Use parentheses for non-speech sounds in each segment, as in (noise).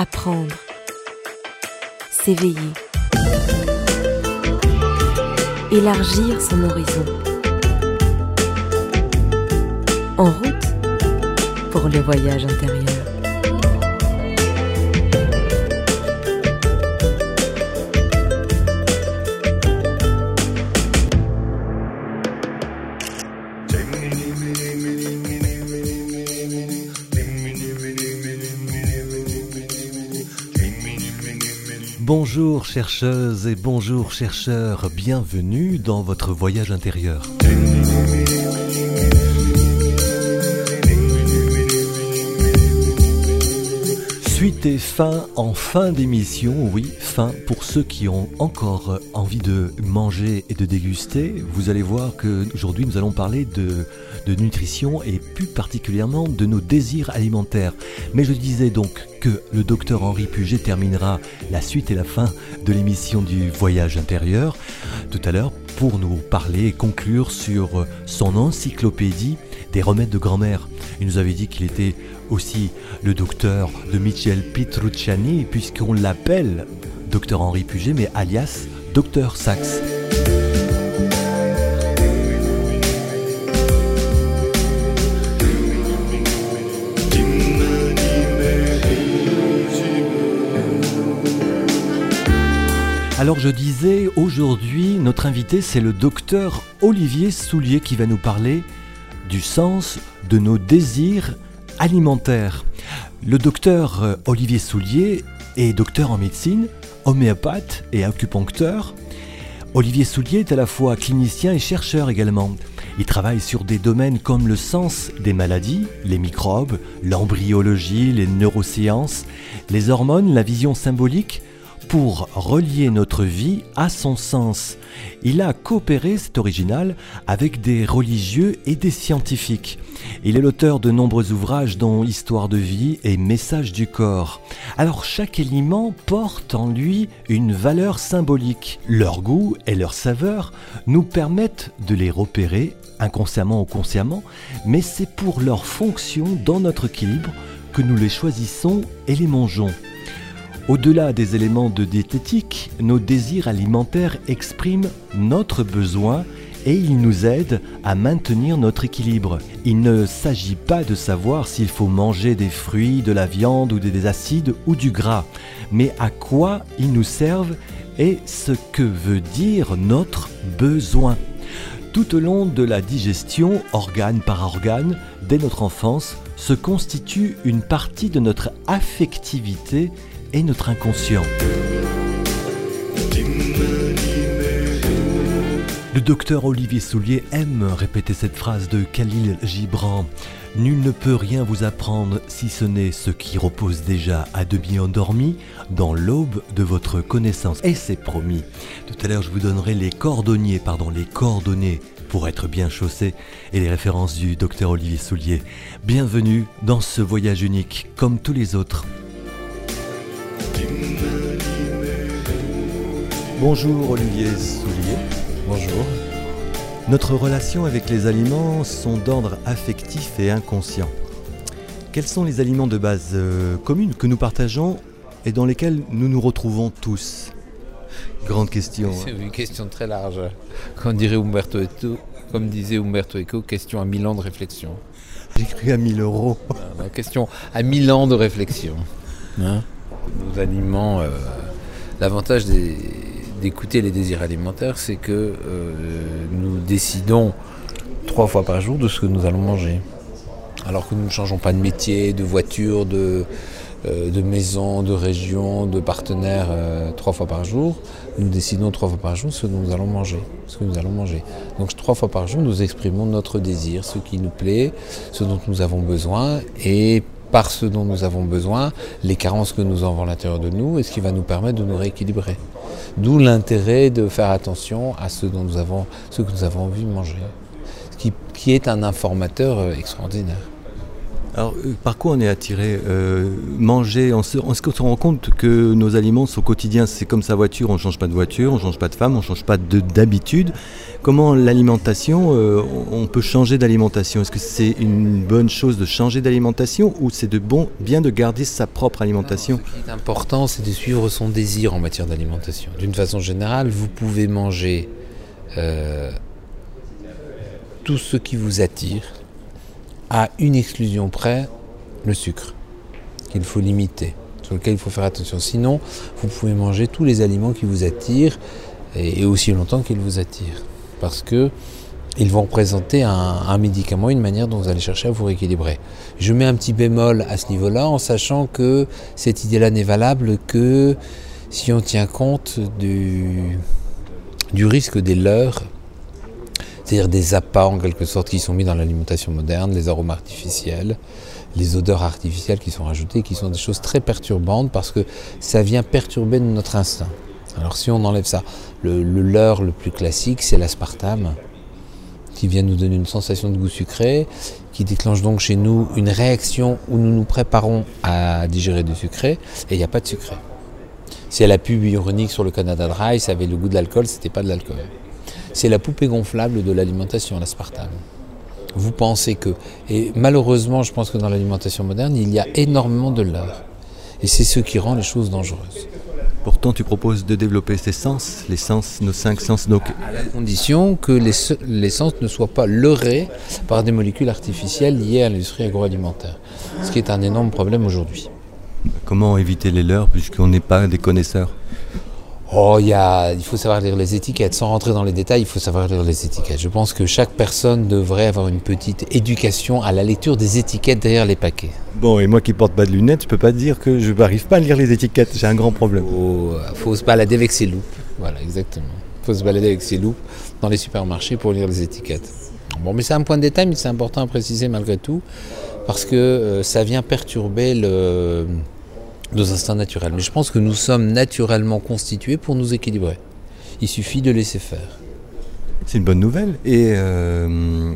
apprendre, s'éveiller, élargir son horizon. En route pour le voyage intérieur. Bonjour chercheuses et bonjour chercheurs, bienvenue dans votre voyage intérieur. Suite et fin en fin d'émission, oui, fin pour ceux qui ont encore envie de manger et de déguster. Vous allez voir que aujourd'hui nous allons parler de, nutrition et plus particulièrement de nos désirs alimentaires. Mais je disais donc que le docteur Henri Puget terminera la suite et la fin de l'émission du voyage intérieur tout à l'heure pour nous parler et conclure sur son encyclopédie des remèdes de grand-mère. Il nous avait dit qu'il était aussi le docteur de Michel Petrucciani, puisqu'on l'appelle docteur Henri Puget, mais alias docteur Saxe. Alors je disais, aujourd'hui, notre invité, c'est le docteur Olivier Soulier qui va nous parler du sens de nos désirs alimentaires. Le docteur euh, Olivier Soulier est docteur en médecine, homéopathe et acupuncteur. Olivier Soulier est à la fois clinicien et chercheur également. Il travaille sur des domaines comme le sens des maladies, les microbes, l'embryologie, les neurosciences, les hormones, la vision symbolique, pour relier notre vie à son sens. Il a coopéré, c'est original, avec des religieux et des scientifiques. Il est l'auteur de nombreux ouvrages dont Histoire de vie et Message du corps. Alors chaque aliment porte en lui une valeur symbolique. Leur goût et leur saveur nous permettent de les repérer, inconsciemment ou consciemment, mais c'est pour leur fonction dans notre équilibre que nous les choisissons et les mangeons. Au-delà des éléments de diététique, nos désirs alimentaires expriment notre besoin et ils nous aident à maintenir notre équilibre. Il ne s'agit pas de savoir s'il faut manger des fruits, de la viande ou des acides ou du gras, mais à quoi ils nous servent et ce que veut dire notre besoin. Tout au long de la digestion, organe par organe, dès notre enfance, se constitue une partie de notre affectivité et notre inconscient. Le docteur Olivier Soulier aime répéter cette phrase de Khalil Gibran. Nul ne peut rien vous apprendre si ce n'est ce qui repose déjà à demi endormi dans l'aube de votre connaissance. Et c'est promis. Tout à l'heure, je vous donnerai les coordonnées, pardon, les coordonnées pour être bien chaussé et les références du docteur Olivier Soulier. Bienvenue dans ce voyage unique, comme tous les autres. Bonjour Olivier Soulier. Bonjour. Notre relation avec les aliments sont d'ordre affectif et inconscient. Quels sont les aliments de base euh, commune que nous partageons et dans lesquels nous nous retrouvons tous? Grande question. C'est une question très large. Comme dirait Umberto Eco, comme disait Umberto Eco, question à mille ans de réflexion. J'ai cru à 1000 euros. Non, question à mille ans de réflexion. Hein? Nos aliments, euh, l'avantage d'écouter les désirs alimentaires, c'est que euh, nous décidons trois fois par jour de ce que nous allons manger. Alors que nous ne changeons pas de métier, de voiture, de, euh, de maison, de région, de partenaire trois fois par jour, nous décidons trois fois par jour ce que nous allons manger. Ce que nous allons manger. Donc trois fois par jour, nous exprimons notre désir, ce qui nous plaît, ce dont nous avons besoin, et par ce dont nous avons besoin, les carences que nous avons à l'intérieur de nous, et ce qui va nous permettre de nous rééquilibrer. D'où l'intérêt de faire attention à ce, dont nous avons, que nous avons envie de manger, ce qui, qui est un informateur euh, extraordinaire. Alors, euh, par quoi on est attiré euh, Manger, on se, se rend compte que nos aliments sont quotidiens. C'est comme sa voiture, on ne change pas de voiture, on ne change pas de femme, on ne change pas d'habitude. Comment l'alimentation, euh, on peut changer d'alimentation? Est-ce que c'est une bonne chose de changer d'alimentation ou c'est de bon, bien de garder sa propre alimentation? Ce qui est important, c'est de suivre son désir en matière d'alimentation. D'une façon générale, vous pouvez manger tout ce qui vous attire, à une exclusion près, le sucre, qu'il faut limiter, sur lequel il faut faire attention. Sinon, vous pouvez manger tous les aliments qui vous attirent et, aussi longtemps qu'ils vous attirent. Parce que ils vont représenter un, médicament, une manière dont vous allez chercher à vous rééquilibrer. Je mets un petit bémol à ce niveau-là en sachant que cette idée-là n'est valable que si on tient compte du risque des leurs c'est-à-dire des appâts en quelque sorte qui sont mis dans l'alimentation moderne, les arômes artificiels, les odeurs artificielles qui sont rajoutées, qui sont des choses très perturbantes parce que ça vient perturber notre instinct. Alors si on enlève ça, le, leurre le plus classique, c'est l'aspartame, qui vient nous donner une sensation de goût sucré, qui déclenche donc chez nous une réaction où nous nous préparons à digérer du sucré, et il n'y a pas de sucré. Si elle a pub ironique sur le Canada Dry, ça avait le goût de l'alcool, c'était pas de l'alcool. C'est la poupée gonflable de l'alimentation, l'aspartame. Vous pensez que, et malheureusement, je pense que dans l'alimentation moderne, il y a énormément de leurre. Et c'est ce qui rend les choses dangereuses. Pourtant, tu proposes de développer ces sens, les sens, nos cinq sens. Donc... À la condition que les, les sens ne soient pas leurrés par des molécules artificielles liées à l'industrie agroalimentaire. Ce qui est un énorme problème aujourd'hui. Comment éviter les leurres puisqu'on n'est pas des connaisseurs? Oh, il, il faut savoir lire les étiquettes. Sans rentrer dans les détails, il faut savoir lire les étiquettes. Je pense que chaque personne devrait avoir une petite éducation à la lecture des étiquettes derrière les paquets. Bon, et moi qui porte pas de lunettes, je peux pas dire que je n'arrive pas à lire les étiquettes. J'ai un grand problème. Il faut, se balader avec ses loupes. Voilà, exactement. Il faut se balader avec ses loupes dans les supermarchés pour lire les étiquettes. Bon, mais c'est un point de détail, mais c'est important à préciser malgré tout, parce que euh, ça vient perturber le nos instincts naturels. Mais je pense que nous sommes naturellement constitués pour nous équilibrer. Il suffit de laisser faire. C'est une bonne nouvelle. Et euh,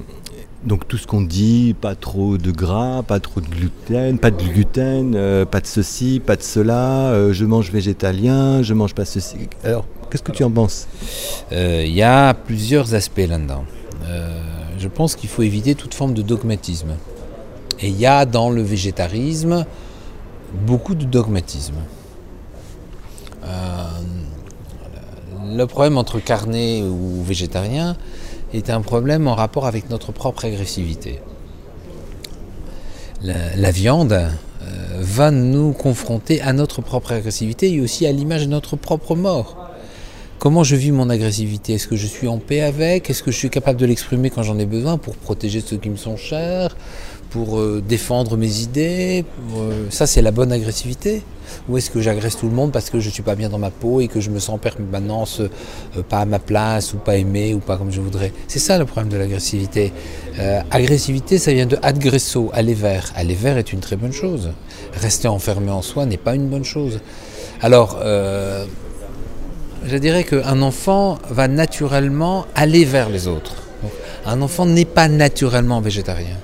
donc tout ce qu'on dit, pas trop de gras, pas trop de gluten, pas de gluten, euh, pas de ceci, pas de cela, euh, je mange végétalien, je mange pas ceci. Alors, qu'est-ce que tu en penses? Il y a plusieurs aspects là-dedans. je pense qu'il faut éviter toute forme de dogmatisme. Et il y a dans le végétarisme beaucoup de dogmatisme. Euh, le problème entre carné ou végétarien est un problème en rapport avec notre propre agressivité. La, viande euh, va nous confronter à notre propre agressivité et aussi à l'image de notre propre mort. Comment je vis mon agressivité? Est-ce que je suis en paix avec? Est-ce que je suis capable de l'exprimer quand j'en ai besoin pour protéger ceux qui me sont chers? Pour euh, défendre mes idées euh, Ça, c'est la bonne agressivité Ou est-ce que j'agresse tout le monde parce que je ne suis pas bien dans ma peau et que je me sens en permanence euh, pas à ma place ou pas aimé ou pas comme je voudrais? C'est ça le problème de l'agressivité. agressivité, ça vient de agresso, aller vers. Aller vers est une très bonne chose. Rester enfermé en soi n'est pas une bonne chose. Alors, je dirais qu'un enfant va naturellement aller vers les autres. un enfant n'est pas naturellement végétarien.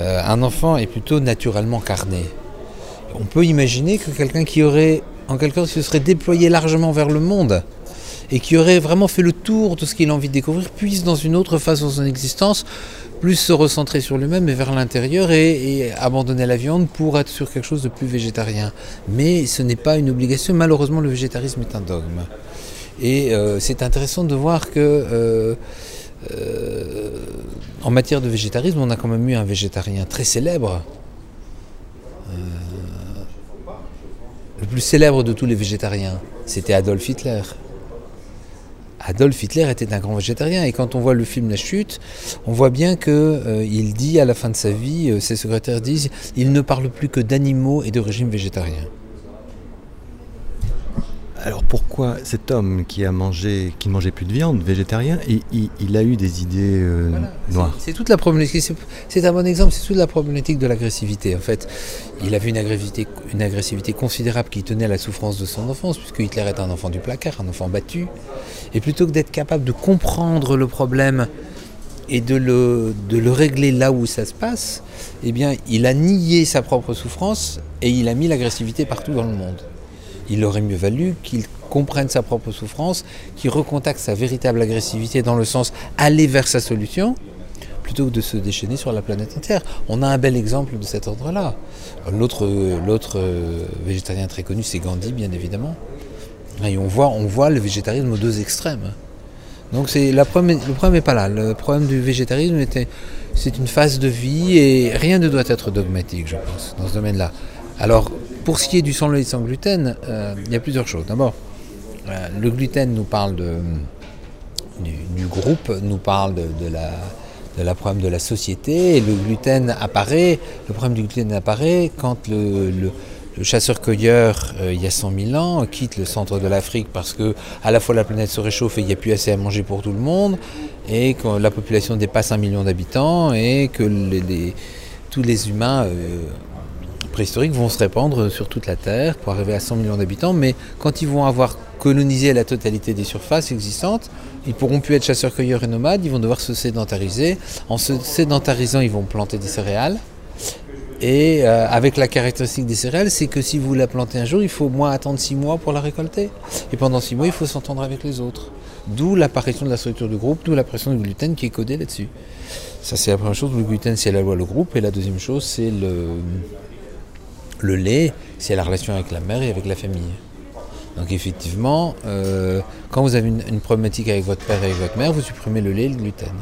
Euh, un enfant est plutôt naturellement carné. On peut imaginer que quelqu'un qui aurait, en quelque sorte, se serait déployé largement vers le monde et qui aurait vraiment fait le tour de ce qu'il a envie de découvrir, puisse dans une autre phase de son existence plus se recentrer sur lui-même et vers l'intérieur et, abandonner la viande pour être sur quelque chose de plus végétarien. Mais ce n'est pas une obligation. Malheureusement, le végétarisme est un dogme. Et euh, c'est intéressant de voir que euh, en matière de végétarisme, on a quand même eu un végétarien très célèbre. Euh, le plus célèbre de tous les végétariens, c'était Adolf Hitler. Adolf Hitler était un grand végétarien et quand on voit le film La Chute, on voit bien qu'il euh, dit à la fin de sa vie, euh, ses secrétaires disent, il ne parle plus que d'animaux et de régime végétarien. Alors pourquoi cet homme qui a mangé, qui ne mangeait plus de viande, végétarien, il, a eu des idées euh, noires? C'est toute la problématique. C'est un bon exemple. C'est toute la problématique de l'agressivité. En fait, il avait une agressivité, une agressivité considérable qui tenait à la souffrance de son enfance, puisque Hitler est un enfant du placard, un enfant battu. Et plutôt que d'être capable de comprendre le problème et de le, de le régler là où ça se passe, eh bien, il a nié sa propre souffrance et il a mis l'agressivité partout dans le monde. Il aurait mieux valu qu'il comprenne sa propre souffrance, qu'il recontacte sa véritable agressivité dans le sens aller vers sa solution, plutôt que de se déchaîner sur la planète entière. On a un bel exemple de cet ordre-là. L'autre, l'autre végétarien très connu, c'est Gandhi, bien évidemment. Et on voit, on voit le végétarisme aux deux extrêmes. Donc le problème n'est pas là. Le problème du végétarisme était, c'est une phase de vie et rien ne doit être dogmatique, je pense, dans ce domaine-là. Pour ce qui est du sans lait sans gluten, euh, il y a plusieurs choses. D'abord, euh, le gluten nous parle du, groupe, nous parle de, la, problème de la société. Le gluten apparaît, le problème du gluten apparaît quand le, le chasseur-cueilleur, euh, il y a 100 000 ans, quitte le centre de l'Afrique parce que à la fois la planète se réchauffe et il n'y a plus assez à manger pour tout le monde, et que la population dépasse un million d'habitants, et que tous les humains préhistoriques vont se répandre sur toute la Terre pour arriver à 100 millions d'habitants, mais quand ils vont avoir colonisé la totalité des surfaces existantes, ils pourront plus être chasseurs-cueilleurs et nomades, ils vont devoir se sédentariser. En se sédentarisant, ils vont planter des céréales. Et euh, avec la caractéristique des céréales, c'est que si vous la plantez un jour, il faut au moins attendre six mois pour la récolter. Et pendant six mois, il faut s'entendre avec les autres. D'où l'apparition de la structure du groupe, d'où l'apparition du gluten qui est codé là-dessus. Ça, c'est la première chose. Le gluten, c'est la loi, le groupe. Et la deuxième chose, c'est le, le lait, c'est la relation avec la mère et avec la famille. Donc effectivement, euh, quand vous avez une, problématique avec votre père et avec votre mère, vous supprimez le lait et le gluten.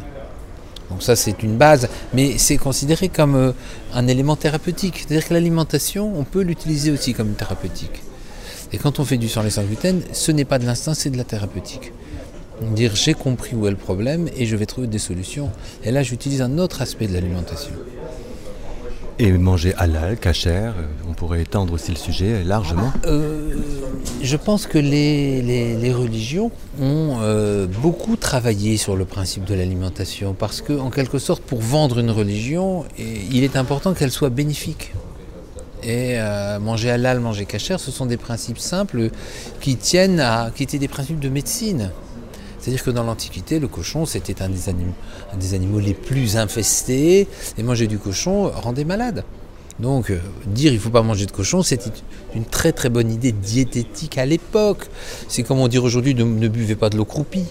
Donc ça c'est une base, mais c'est considéré comme euh, un élément thérapeutique. C'est-à-dire que l'alimentation, on peut l'utiliser aussi comme thérapeutique. Et quand on fait du sans lait sans gluten, ce n'est pas de l'instinct, c'est de la thérapeutique. Dire j'ai compris où est le problème et je vais trouver des solutions. Et là j'utilise un autre aspect de l'alimentation. Et manger halal, cachère, euh, on pourrait étendre aussi le sujet largement euh, Je pense que les, religions ont euh, beaucoup travaillé sur le principe de l'alimentation parce que, en quelque sorte, pour vendre une religion, il est important qu'elle soit bénéfique. Et manger halal, manger cachère, ce sont des principes simples qui tiennent à, qui étaient des principes de médecine. C'est-à-dire que dans l'Antiquité, le cochon, c'était un, des animaux les plus infestés, et manger du cochon rendait malade. Donc, euh, dire il ne faut pas manger de cochon, c'était une très très bonne idée diététique à l'époque. C'est comme on dit aujourd'hui ne, buvez pas de l'eau croupie.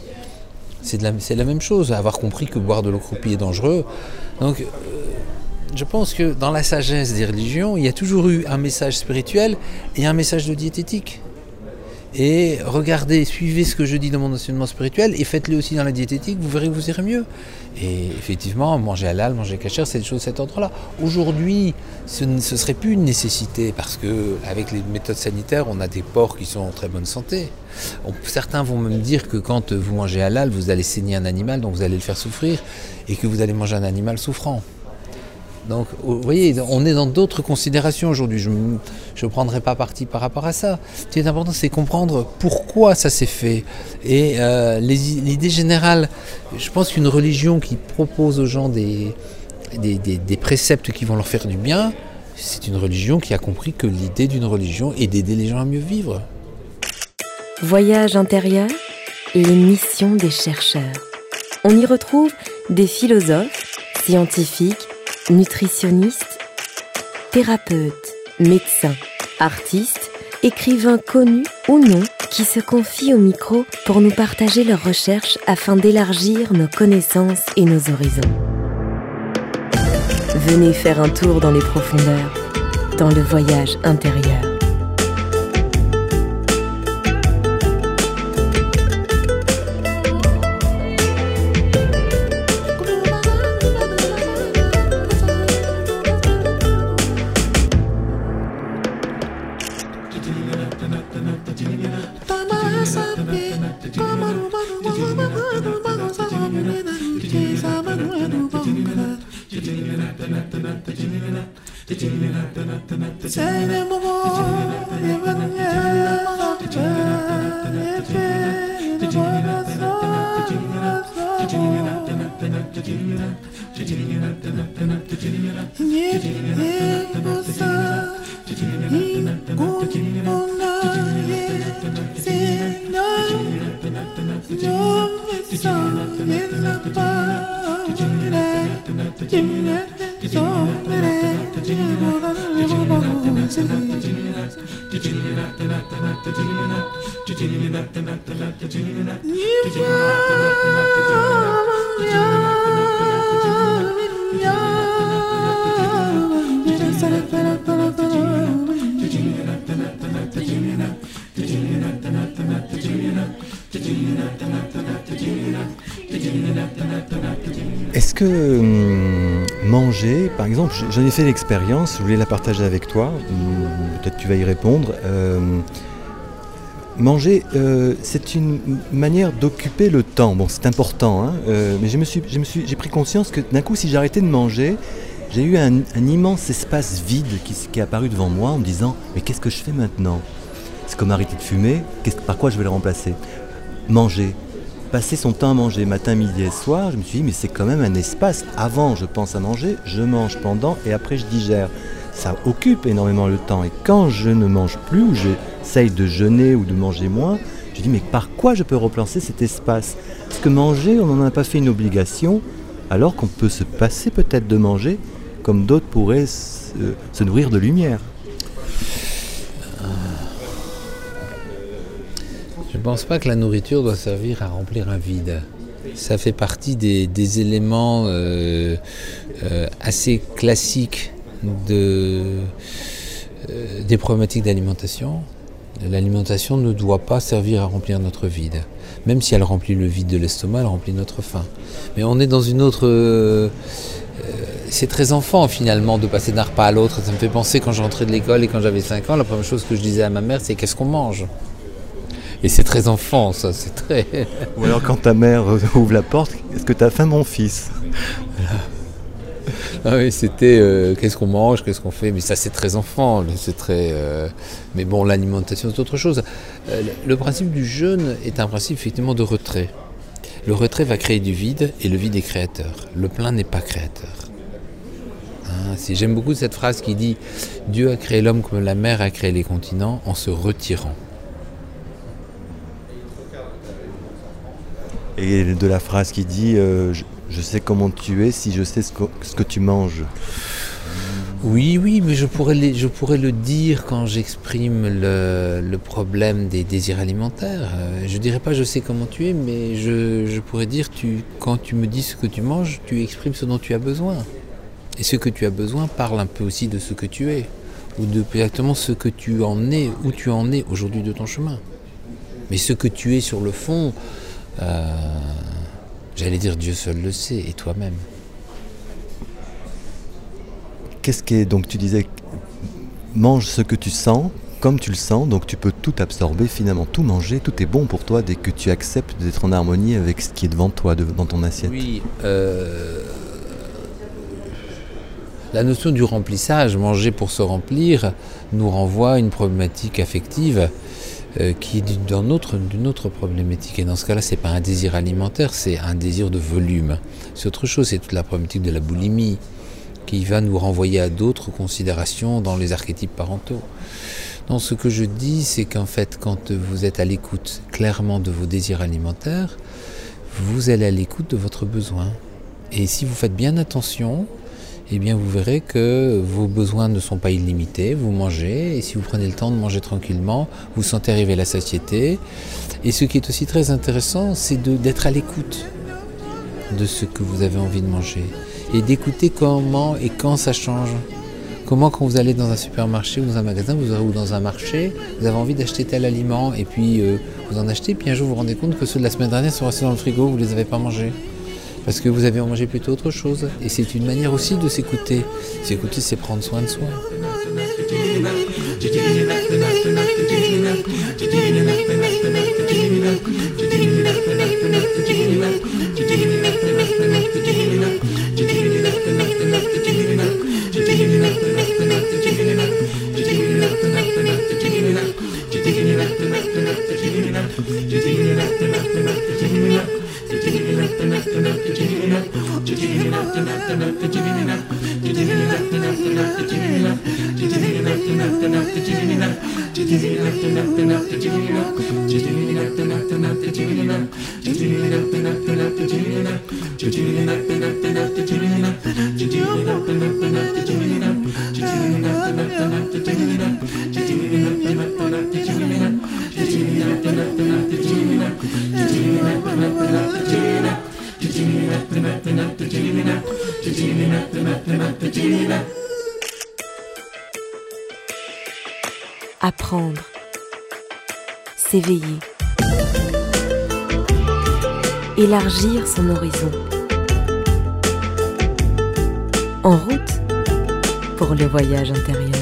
C'est la, même chose, avoir compris que boire de l'eau croupie est dangereux. Donc, euh, je pense que dans la sagesse des religions, il y a toujours eu un message spirituel et un message de diététique et regardez, suivez ce que je dis dans mon enseignement spirituel et faites-le aussi dans la diététique, vous verrez que vous irez mieux. Et effectivement, manger halal, manger cachère, c'est des choses de cet ordre-là. Aujourd'hui, ce ne serait plus une nécessité parce que avec les méthodes sanitaires, on a des porcs qui sont en très bonne santé. certains vont me dire que quand vous mangez halal, vous allez saigner un animal, donc vous allez le faire souffrir, et que vous allez manger un animal souffrant. Donc, vous voyez, on est dans d'autres considérations aujourd'hui. Je ne prendrai pas parti par rapport à ça. Ce qui est important, c'est comprendre pourquoi ça s'est fait. Et euh, l'idée générale, je pense qu'une religion qui propose aux gens des, des, préceptes qui vont leur faire du bien, c'est une religion qui a compris que l'idée d'une religion est d'aider les gens à mieux vivre. Voyage intérieur, les missions des chercheurs. On y retrouve des philosophes, scientifiques, nutritionnistes, thérapeutes, médecins, artistes, écrivains connus ou non qui se confient au micro pour nous partager leurs recherches afin d'élargir nos connaissances et nos horizons. Venez faire un tour dans les profondeurs, dans le voyage intérieur. Don't par exemple, j'en ai fait l'expérience, je voulais la partager avec toi, peut-être tu vas y répondre. Euh, manger, euh, c'est une manière d'occuper le temps. Bon, c'est important, hein, euh, mais me me j'ai pris conscience que d'un coup, si j'arrêtais de manger, j'ai eu un, immense espace vide qui, qui, est apparu devant moi en me disant, mais qu'est-ce que je fais maintenant? C'est comme arrêter de fumer, par quoi je vais le remplacer? Manger passer son temps à manger matin, midi et soir, je me suis dit, mais c'est quand même un espace. Avant, je pense à manger, je mange pendant et après, je digère. Ça occupe énormément le temps. Et quand je ne mange plus, ou j'essaye de jeûner ou de manger moins, je dis, mais par quoi je peux replacer cet espace? Parce que manger, on n'en a pas fait une obligation, alors qu'on peut se passer peut-être de manger, comme d'autres pourraient se, se nourrir de lumière. Je ne pense pas que la nourriture doit servir à remplir un vide. Ça fait partie des, éléments euh, euh, assez classiques euh, des problématiques d'alimentation. L'alimentation ne doit pas servir à remplir notre vide. Même si elle remplit le vide de l'estomac, elle remplit notre faim. Mais on est dans une autre... c'est très enfant finalement de passer d'un repas à l'autre. Ça me fait penser quand j'entrais de l'école et quand j'avais 5 ans, la première chose que je disais à ma mère, c'est qu'est-ce qu'on mange? Et c'est très enfant, ça, c'est très. Ou alors quand ta mère (laughs) ouvre la porte, est-ce que tu as faim, mon fils? Ah oui, c'était euh, qu'est-ce qu'on mange, qu'est-ce qu'on fait, mais ça c'est très enfant, c'est très. Euh, mais bon, l'alimentation c'est autre chose. Euh, le principe du jeûne est un principe effectivement de retrait. Le retrait va créer du vide et le vide est créateur. Le plein n'est pas créateur. Hein, J'aime beaucoup cette phrase qui dit Dieu a créé l'homme comme la mer a créé les continents en se retirant. Et de la phrase qui dit euh, je, sais comment tu es si je sais ce que, tu manges. Oui, oui, mais je pourrais, le dire quand j'exprime le, problème des désirs alimentaires. Euh, je dirais pas je sais comment tu es, mais je, pourrais dire quand tu me dis ce que tu manges, tu exprimes ce dont tu as besoin. Et ce que tu as besoin parle un peu aussi de ce que tu es, ou de exactement ce que tu en es, où tu en es aujourd'hui de ton chemin. Mais ce que tu es sur le fond, euh, j'allais dire Dieu seul le sait, et toi-même. Qu'est-ce qui est donc tu disais mange ce que tu sens comme tu le sens, donc tu peux tout absorber finalement, tout manger, tout est bon pour toi dès que tu acceptes d'être en harmonie avec ce qui est devant toi, dans ton assiette. Oui, euh, la notion du remplissage, manger pour se remplir, nous renvoie à une problématique affective euh, qui est d'une autre, autre, problématique. Et dans ce cas-là, ce n'est pas un désir alimentaire, c'est un désir de volume. C'est autre chose, c'est toute la problématique de la boulimie qui va nous renvoyer à d'autres considérations dans les archétypes parentaux. Donc ce que je dis, c'est qu'en fait, quand vous êtes à l'écoute clairement de vos désirs alimentaires, vous allez à l'écoute de votre besoin. Et si vous faites bien attention, eh bien vous verrez que vos besoins ne sont pas illimités, vous mangez, et si vous prenez le temps de manger tranquillement, vous sentez arriver la satiété. Et ce qui est aussi très intéressant, c'est d'être à l'écoute de ce que vous avez envie de manger, et d'écouter comment et quand ça change. Comment quand vous allez dans un supermarché ou dans un magasin ou dans un marché, vous avez envie d'acheter tel aliment, et puis euh, vous en achetez, puis un jour vous vous rendez compte que ceux de la semaine dernière sont restés dans le frigo, vous ne les avez pas mangés parce que vous avez mangé plutôt autre chose. Et c'est une manière aussi de s'écouter. S'écouter, c'est prendre soin de soi. (laughs) up, did up, did up, did up, did up, up, Gina. Apprendre. S'éveiller. Élargir son horizon. En route pour le voyage intérieur.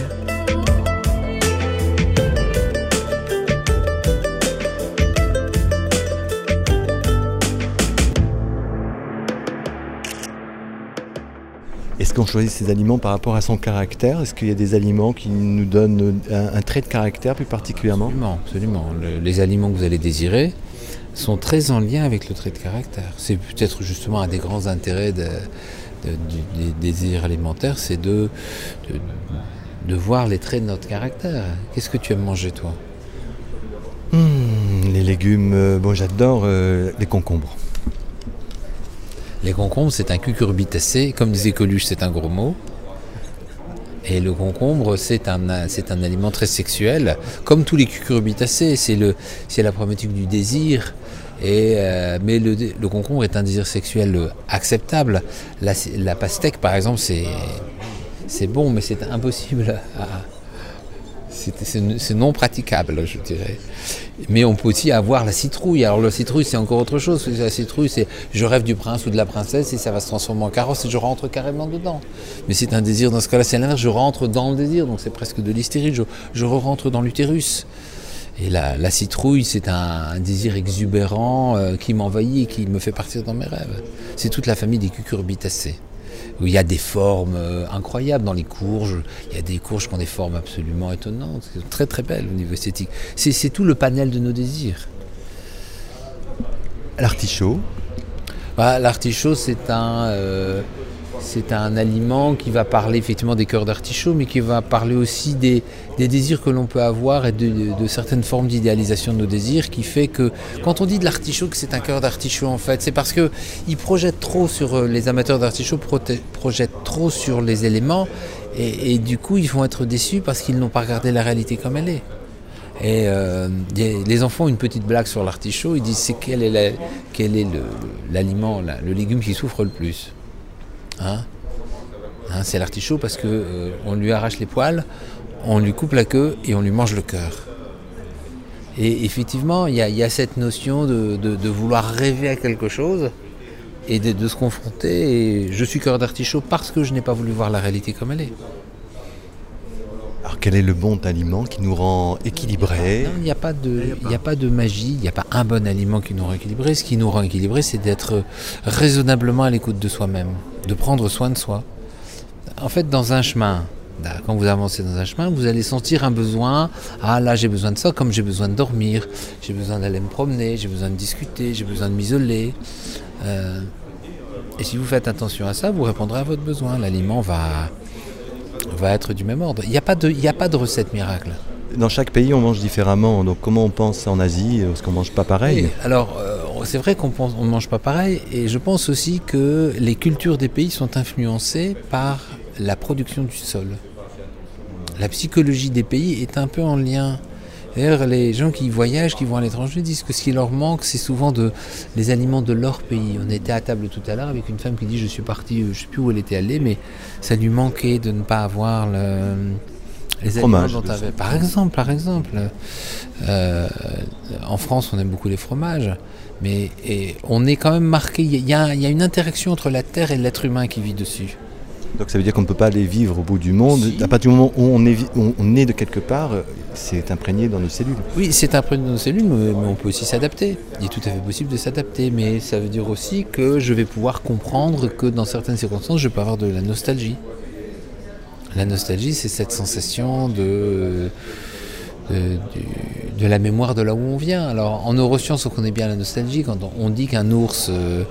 Est-ce qu'on choisit ces aliments par rapport à son caractère? Est-ce qu'il y a des aliments qui nous donnent un, un trait de caractère plus particulièrement? Absolument, absolument. Le- les aliments que vous allez désirer sont très en lien avec le trait de caractère. C'est peut-être justement un des grands intérêts de- de- du- des désirs alimentaires, c'est de, de, de voir les traits de notre caractère. Qu'est-ce que tu aimes manger toi? Hmm, Les légumes, euh, bon j'adore euh, les concombres. Les concombres, c'est un cucurbitacé. Comme disait Coluche, c'est un gros mot. Et le concombre, c'est un, aliment très sexuel, comme tous les cucurbitacés. C'est, le, c'est la problématique du désir. Euh, mais le, concombre est un désir sexuel acceptable. La, la pastèque, par exemple, c'est, c'est bon, mais c'est impossible à, c'est- non praticable, je dirais. Mais on peut aussi avoir la citrouille. Alors la citrouille, c'est encore autre chose. La citrouille, c'est je rêve du prince ou de la princesse et ça va se transformer en carrosse et je rentre carrément dedans. Mais c'est un désir, dans ce cas-là, c'est l'inverse. Je rentre dans le désir, donc c'est presque de l'hystérie. Je, je rentre dans l'utérus. Et la, citrouille, c'est un, un désir exubérant euh, qui m'envahit et qui me fait partir dans mes rêves. C'est toute la famille des cucurbitacées où il y a des formes euh, incroyables dans les courges. Il y a des courges qui ont des formes absolument étonnantes, qui sont très très belles au niveau esthétique. C'est c'est tout le panel de nos désirs. L'artichaut, Bah, L'artichaut, c'est un, euh, c'est un aliment qui va parler effectivement des cœurs d'artichaut, mais qui va parler aussi des, désirs que l'on peut avoir et de, certaines formes d'idéalisation de nos désirs, qui fait que quand on dit de l'artichaut que c'est un cœur d'artichaut, en fait, c'est parce que il projette trop sur euh, les amateurs d'artichaut projettent trop sur les éléments, et, du coup, ils vont être déçus parce qu'ils n'ont pas regardé la réalité comme elle est. Et euh, les enfants ont une petite blague sur l'artichaut. Ils disent c'est quel est, l'aliment, la- le légume qui souffre le plus? Hein Hein, c'est l'artichaut parce que euh, on lui arrache les poils, on lui coupe la queue et on lui mange le cœur. Et effectivement, il y, a- il y a cette notion de, de- de vouloir rêver à quelque chose et de, de se confronter. Et je suis cœur d'artichaut parce que je n'ai pas voulu voir la réalité comme elle est. alors quel est le bon aliment qui nous rend équilibrés? Il n'y a, pas de- il n'y a pas de magie, il n'y a pas un bon aliment qui nous rend équilibré. Ce qui nous rend équilibré, c'est d'être raisonnablement à l'écoute de soi-même, de prendre soin de soi. En fait, dans un chemin, quand vous avancez dans un chemin, vous allez sentir un besoin. Ah là, j'ai besoin de ça, comme j'ai besoin de dormir, j'ai besoin d'aller me promener, j'ai besoin de discuter, j'ai besoin de m'isoler. Euh, et si vous faites attention à ça, vous répondrez à votre besoin. L'aliment va, va être du même ordre. Il n'y a, pas de- il n'y a pas de recette miracle. Dans chaque pays, on mange différemment. Donc comment on pense en Asie Est-ce qu'on mange pas pareil? Oui, alors, euh, c'est vrai qu'on ne mange pas pareil, et je pense aussi que les cultures des pays sont influencées par la production du sol. La psychologie des pays est un peu en lien. D'ailleurs, les gens qui voyagent, qui vont à l'étranger, disent que ce qui leur manque, c'est souvent de, les aliments de leur pays. On était à table tout à l'heure avec une femme qui dit Je suis partie, euh, je ne sais plus où elle était allée, mais ça lui manquait de ne pas avoir le, les Fromage. aliments dont avait. Par exemple, par exemple. Euh, en France, on aime beaucoup les fromages, mais et on est quand même marqué. Il y, a- il y a une interaction entre la terre et l'être humain qui vit dessus. Donc ça veut dire qu'on ne peut pas aller vivre au bout du monde. Si. À partir du moment où on est, on, de quelque part, c'est imprégné dans nos cellules. Oui, c'est produit de nos cellules, mais, mais on peut aussi s'adapter. Il est tout à fait possible de s'adapter, mais ça veut dire aussi que je vais pouvoir comprendre que dans certaines circonstances, je peux avoir de la nostalgie. La nostalgie, c'est cette sensation de, la mémoire de là où on vient. Alors, en neurosciences, on connaît bien la nostalgie quand on, dit qu'un ours euh,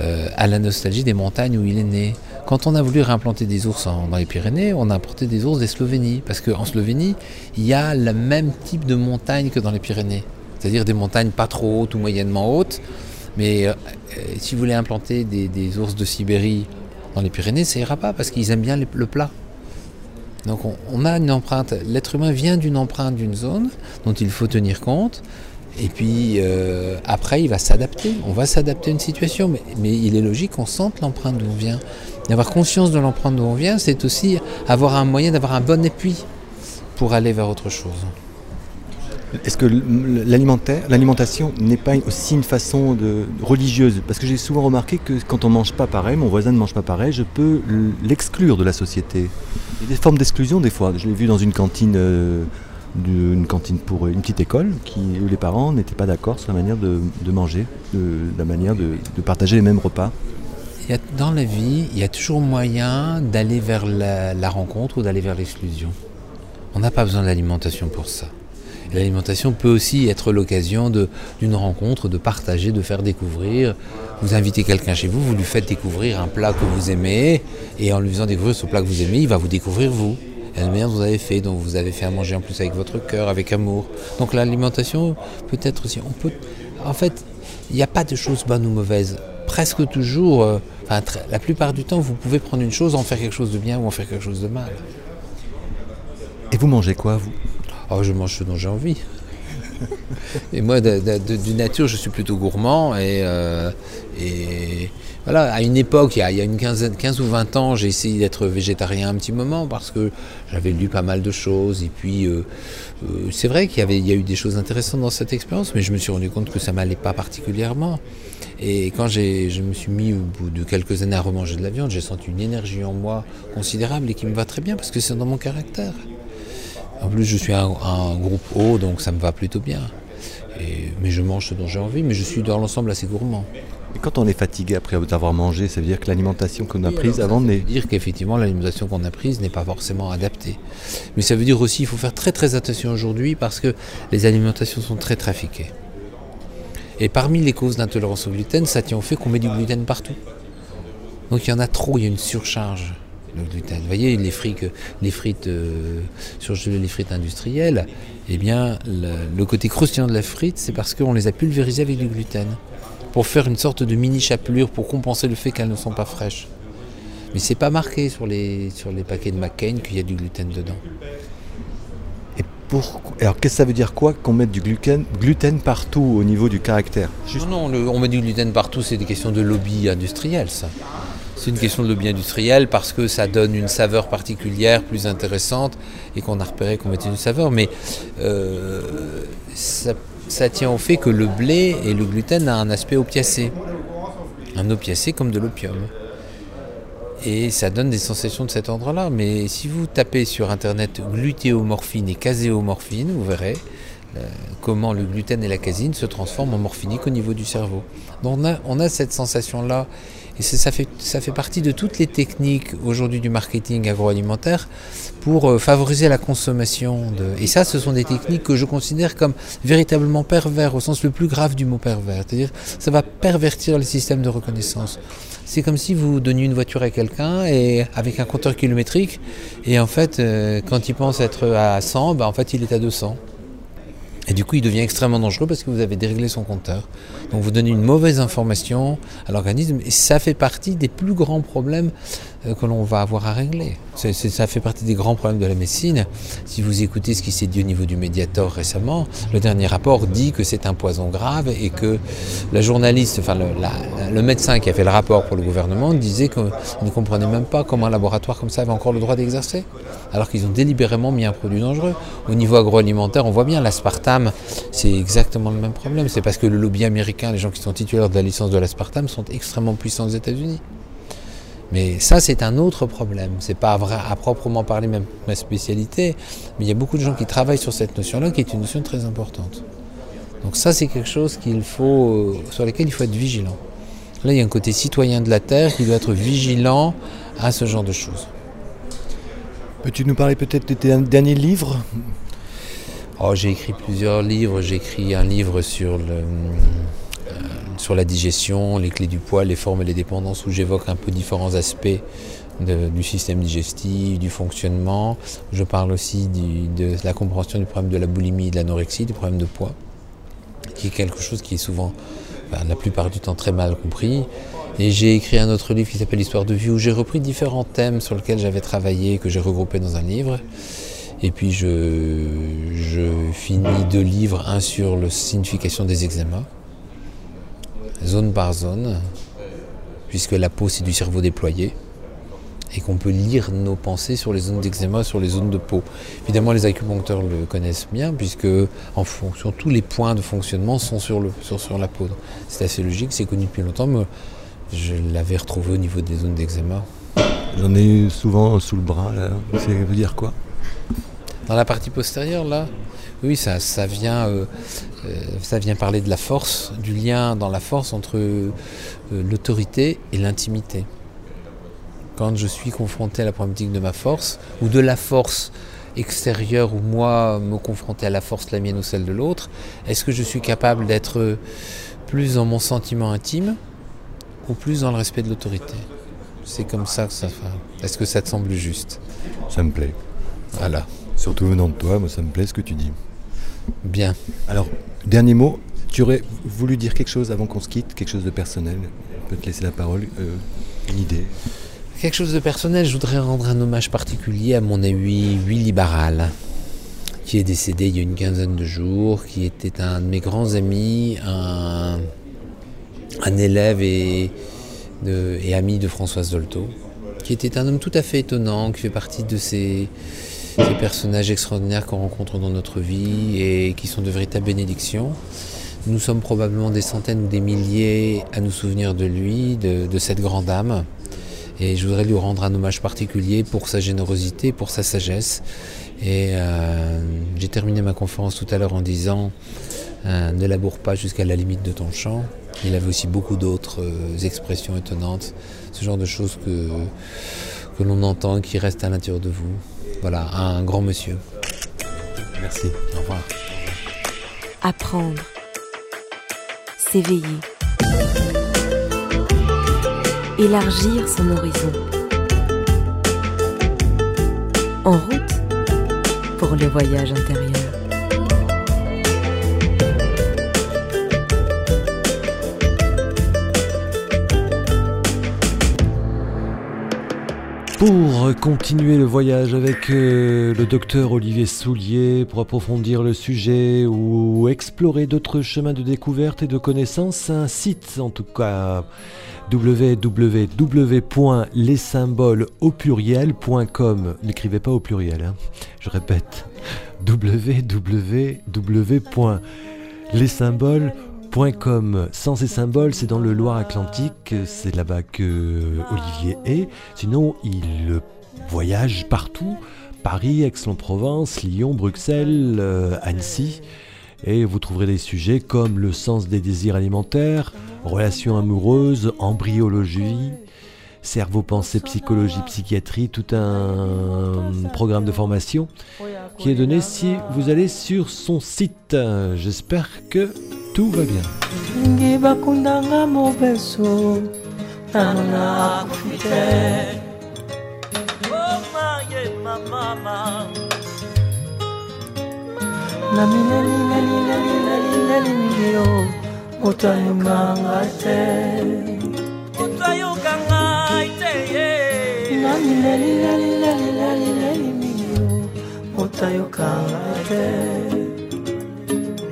euh, a la nostalgie des montagnes où il est né. Quand on a voulu réimplanter des ours dans les Pyrénées, on a importé des ours des Slovénies. Parce qu'en Slovénie, il y a le même type de montagne que dans les Pyrénées. C'est-à-dire des montagnes pas trop hautes ou moyennement hautes, Mais euh, si vous voulez implanter des, ours de Sibérie dans les Pyrénées, ça ira pas parce qu'ils aiment bien le plat. Donc on, a une empreinte, l'être humain vient d'une empreinte d'une zone dont il faut tenir compte. Et puis euh, après, il va s'adapter. On va s'adapter à une situation, mais, mais il est logique qu'on sente l'empreinte d'où on vient. D'avoir conscience de l'empreinte d'où on vient, c'est aussi avoir un moyen d'avoir un bon appui pour aller vers autre chose. Est-ce que l'alimentation n'est pas aussi une façon de, religieuse? Parce que j'ai souvent remarqué que quand on ne mange pas pareil, mon voisin ne mange pas pareil, je peux l'exclure de la société. Il y a des formes d'exclusion des fois. Je l'ai vu dans une cantine, euh, cantine pour une petite école où les parents n'étaient pas d'accord sur la manière de, manger, de, la manière de, partager les mêmes repas. Dans la vie, il y a toujours moyen d'aller vers la rencontre ou d'aller vers l'exclusion. On n'a pas besoin de l'alimentation pour ça. L'alimentation peut aussi être l'occasion d'une rencontre, de partager, de faire découvrir. Vous invitez quelqu'un chez vous, vous lui faites découvrir un plat que vous aimez, et en lui faisant découvrir ce plat que vous aimez, il va vous découvrir vous. Et la manière dont vous avez fait, dont vous avez fait à manger en plus avec votre cœur, avec amour. Donc l'alimentation peut être aussi. On peut, en fait, il n'y a pas de choses bonnes ou mauvaises. Presque toujours, euh, la plupart du temps, vous pouvez prendre une chose, en faire quelque chose de bien ou en faire quelque chose de mal. Et vous mangez quoi, vous? Oh, je mange ce dont j'ai envie. (laughs) et moi, de, nature, je suis plutôt gourmand. Et, euh, et voilà, à une époque, il y a, une 15, 15, ou 20 ans, j'ai essayé d'être végétarien un petit moment parce que j'avais lu pas mal de choses. Et puis, euh, euh, c'est vrai qu'il y, avait, il y a eu des choses intéressantes dans cette expérience, mais je me suis rendu compte que ça m'allait pas particulièrement. Et quand je me suis mis au bout de quelques années à remanger de la viande, j'ai senti une énergie en moi considérable et qui me va très bien parce que c'est dans mon caractère. En plus, je suis un, groupe haut, donc ça me va plutôt bien. mais je mange ce dont j'ai envie, mais je suis dans l'ensemble assez gourmand. Et quand on est fatigué après avoir mangé, ça veut dire que l'alimentation qu'on a prise avant n'est... Ça veut dire qu'effectivement l'alimentation qu'on a prise n'est pas forcément adaptée. Mais ça veut dire aussi qu'il faut faire très très attention aujourd'hui parce que les alimentations sont très trafiquées. Et parmi les causes d'intolérance au gluten, ça tient au fait qu'on met du gluten partout. Donc il y en a trop, il y a une surcharge. Vous voyez, les frites, les frites euh, les frites industrielles, eh bien, le, côté croustillant de la frite, c'est parce qu'on les a pulvérisées avec du gluten pour faire une sorte de mini chapelure pour compenser le fait qu'elles ne sont pas fraîches. Mais c'est pas marqué sur les, sur les paquets de McCain qu'il y a du gluten dedans. Et pour, alors qu'est-ce que ça veut dire quoi qu'on mette du gluten, gluten partout au niveau du caractère? Non, non, on met du gluten partout, c'est des questions de lobby industriel, ça. C'est une question de lobby industriel parce que ça donne une saveur particulière, plus intéressante, et qu'on a repéré qu'on mettait une saveur. Mais euh, ça, tient au fait que le blé et le gluten a un aspect opiacé. Un opiacé comme de l'opium. Et ça donne des sensations de cet ordre-là. Mais si vous tapez sur internet glutéomorphine et caséomorphine, vous verrez euh, comment le gluten et la casine se transforment en morphinique au niveau du cerveau. Donc on a, on a cette sensation-là et ça fait, ça fait partie de toutes les techniques aujourd'hui du marketing agroalimentaire pour euh, favoriser la consommation. Et ça, ce sont des techniques que je considère comme véritablement pervers au sens le plus grave du mot pervers. C'est-à-dire ça va pervertir le système de reconnaissance. C'est comme si vous donniez une voiture à quelqu'un et avec un compteur kilométrique et en fait, euh, quand il pense être à 100, bah, en fait, il est à 200. Et du coup, il devient extrêmement dangereux parce que vous avez déréglé son compteur. Donc vous donnez une mauvaise information à l'organisme et ça fait partie des plus grands problèmes que l'on va avoir à régler. ça fait partie des grands problèmes de la médecine. Si vous écoutez ce qui s'est dit au niveau du Mediator récemment, le dernier rapport dit que c'est un poison grave et que la journaliste, enfin le, médecin qui a fait le rapport pour le gouvernement disait qu'il ne comprenait même pas comment un laboratoire comme ça avait encore le droit d'exercer, alors qu'ils ont délibérément mis un produit dangereux. Au niveau agroalimentaire, on voit bien l'aspartame, c'est exactement le même problème. C'est parce que le lobby américain, les gens qui sont titulaires de la licence de l'aspartame sont extrêmement puissants aux États-Unis. Mais ça, c'est un autre problème. C'est pas vrai, à proprement parler même ma spécialité, mais il y a beaucoup de gens qui travaillent sur cette notion-là, qui est une notion très importante. Donc ça, c'est quelque chose qu'il faut, sur lequel il faut être vigilant. Là, il y a un côté citoyen de la Terre qui doit être vigilant à ce genre de choses. Peux-tu nous parler peut-être de tes derniers livres? Oh, J'ai écrit plusieurs livres. J'ai écrit un livre sur le, sur la digestion, les clés du poids, les formes et les dépendances, où j'évoque un peu différents aspects du système digestif, du fonctionnement. Je parle aussi de la compréhension du problème de la boulimie, de l'anorexie, du problème de poids, qui est quelque chose qui est souvent la plupart du temps très mal compris. Et j'ai écrit un autre livre qui s'appelle Histoire de vie où j'ai repris différents thèmes sur lesquels j'avais travaillé, que j'ai regroupé dans un livre. Et puis je, je finis deux livres, un sur la signification des examens, zone par zone, puisque la peau c'est du cerveau déployé et qu'on peut lire nos pensées sur les zones d'eczéma, sur les zones de peau. Évidemment, les acupuncteurs le connaissent bien, puisque en fonction, tous les points de fonctionnement sont sur, le, sur, sur la peau. C'est assez logique, c'est connu depuis longtemps, mais je l'avais retrouvé au niveau des zones d'eczéma. J'en ai souvent sous le bras, là. Ça veut dire quoi? Dans la partie postérieure, là oui, ça, ça, vient, euh, euh, ça vient parler de la force, du lien dans la force entre euh, l'autorité et l'intimité quand je suis confronté à la problématique de ma force, ou de la force extérieure, ou moi me confronter à la force, la mienne ou celle de l'autre, est-ce que je suis capable d'être plus dans mon sentiment intime, ou plus dans le respect de l'autorité? C'est comme ça que ça fait. Est-ce que ça te semble juste? Ça me plaît. Voilà. Surtout venant de toi, moi ça me plaît ce que tu dis. Bien. Alors, dernier mot, tu aurais voulu dire quelque chose avant qu'on se quitte, quelque chose de personnel Je peux te laisser la parole, euh, une idée Quelque chose de personnel, je voudrais rendre un hommage particulier à mon ami Willy Barral, qui est décédé il y a une quinzaine de jours, qui était un de mes grands amis, un, élève et, et, ami de Françoise Dolto, qui était un homme tout à fait étonnant, qui fait partie de ces, ces personnages extraordinaires qu'on rencontre dans notre vie et qui sont de véritables bénédictions. Nous sommes probablement des centaines ou des milliers à nous souvenir de lui, de, cette grande âme. Et je voudrais lui rendre un hommage particulier pour sa générosité, pour sa sagesse. Et euh, j'ai terminé ma conférence tout à l'heure en disant euh, ne laboure pas jusqu'à la limite de ton champ. Il avait aussi beaucoup d'autres euh, expressions étonnantes, ce genre de choses que, que l'on entend qui restent à l'intérieur de vous. Voilà, un grand monsieur. Merci. Au revoir. Apprendre. S'éveiller élargir son horizon. En route pour le voyage intérieur. Pour continuer le voyage avec euh, le docteur Olivier Soulier, pour approfondir le sujet ou explorer d'autres chemins de découverte et de connaissance, un site en tout cas www.lessymboles au pluriel.com. N'écrivez pas au pluriel, hein. je répète. (laughs) www.lessymboles.com. Sans ces symboles, c'est dans le Loire-Atlantique, c'est là-bas que Olivier est. Sinon, il voyage partout. Paris, Aix-en-Provence, Lyon, Bruxelles, euh, Annecy. Et vous trouverez des sujets comme le sens des désirs alimentaires, relations amoureuses, embryologie, cerveau, pensée, psychologie, psychiatrie, tout un programme de formation qui est donné si vous allez sur son site. J'espère que tout va bien. te. Te tayokanga te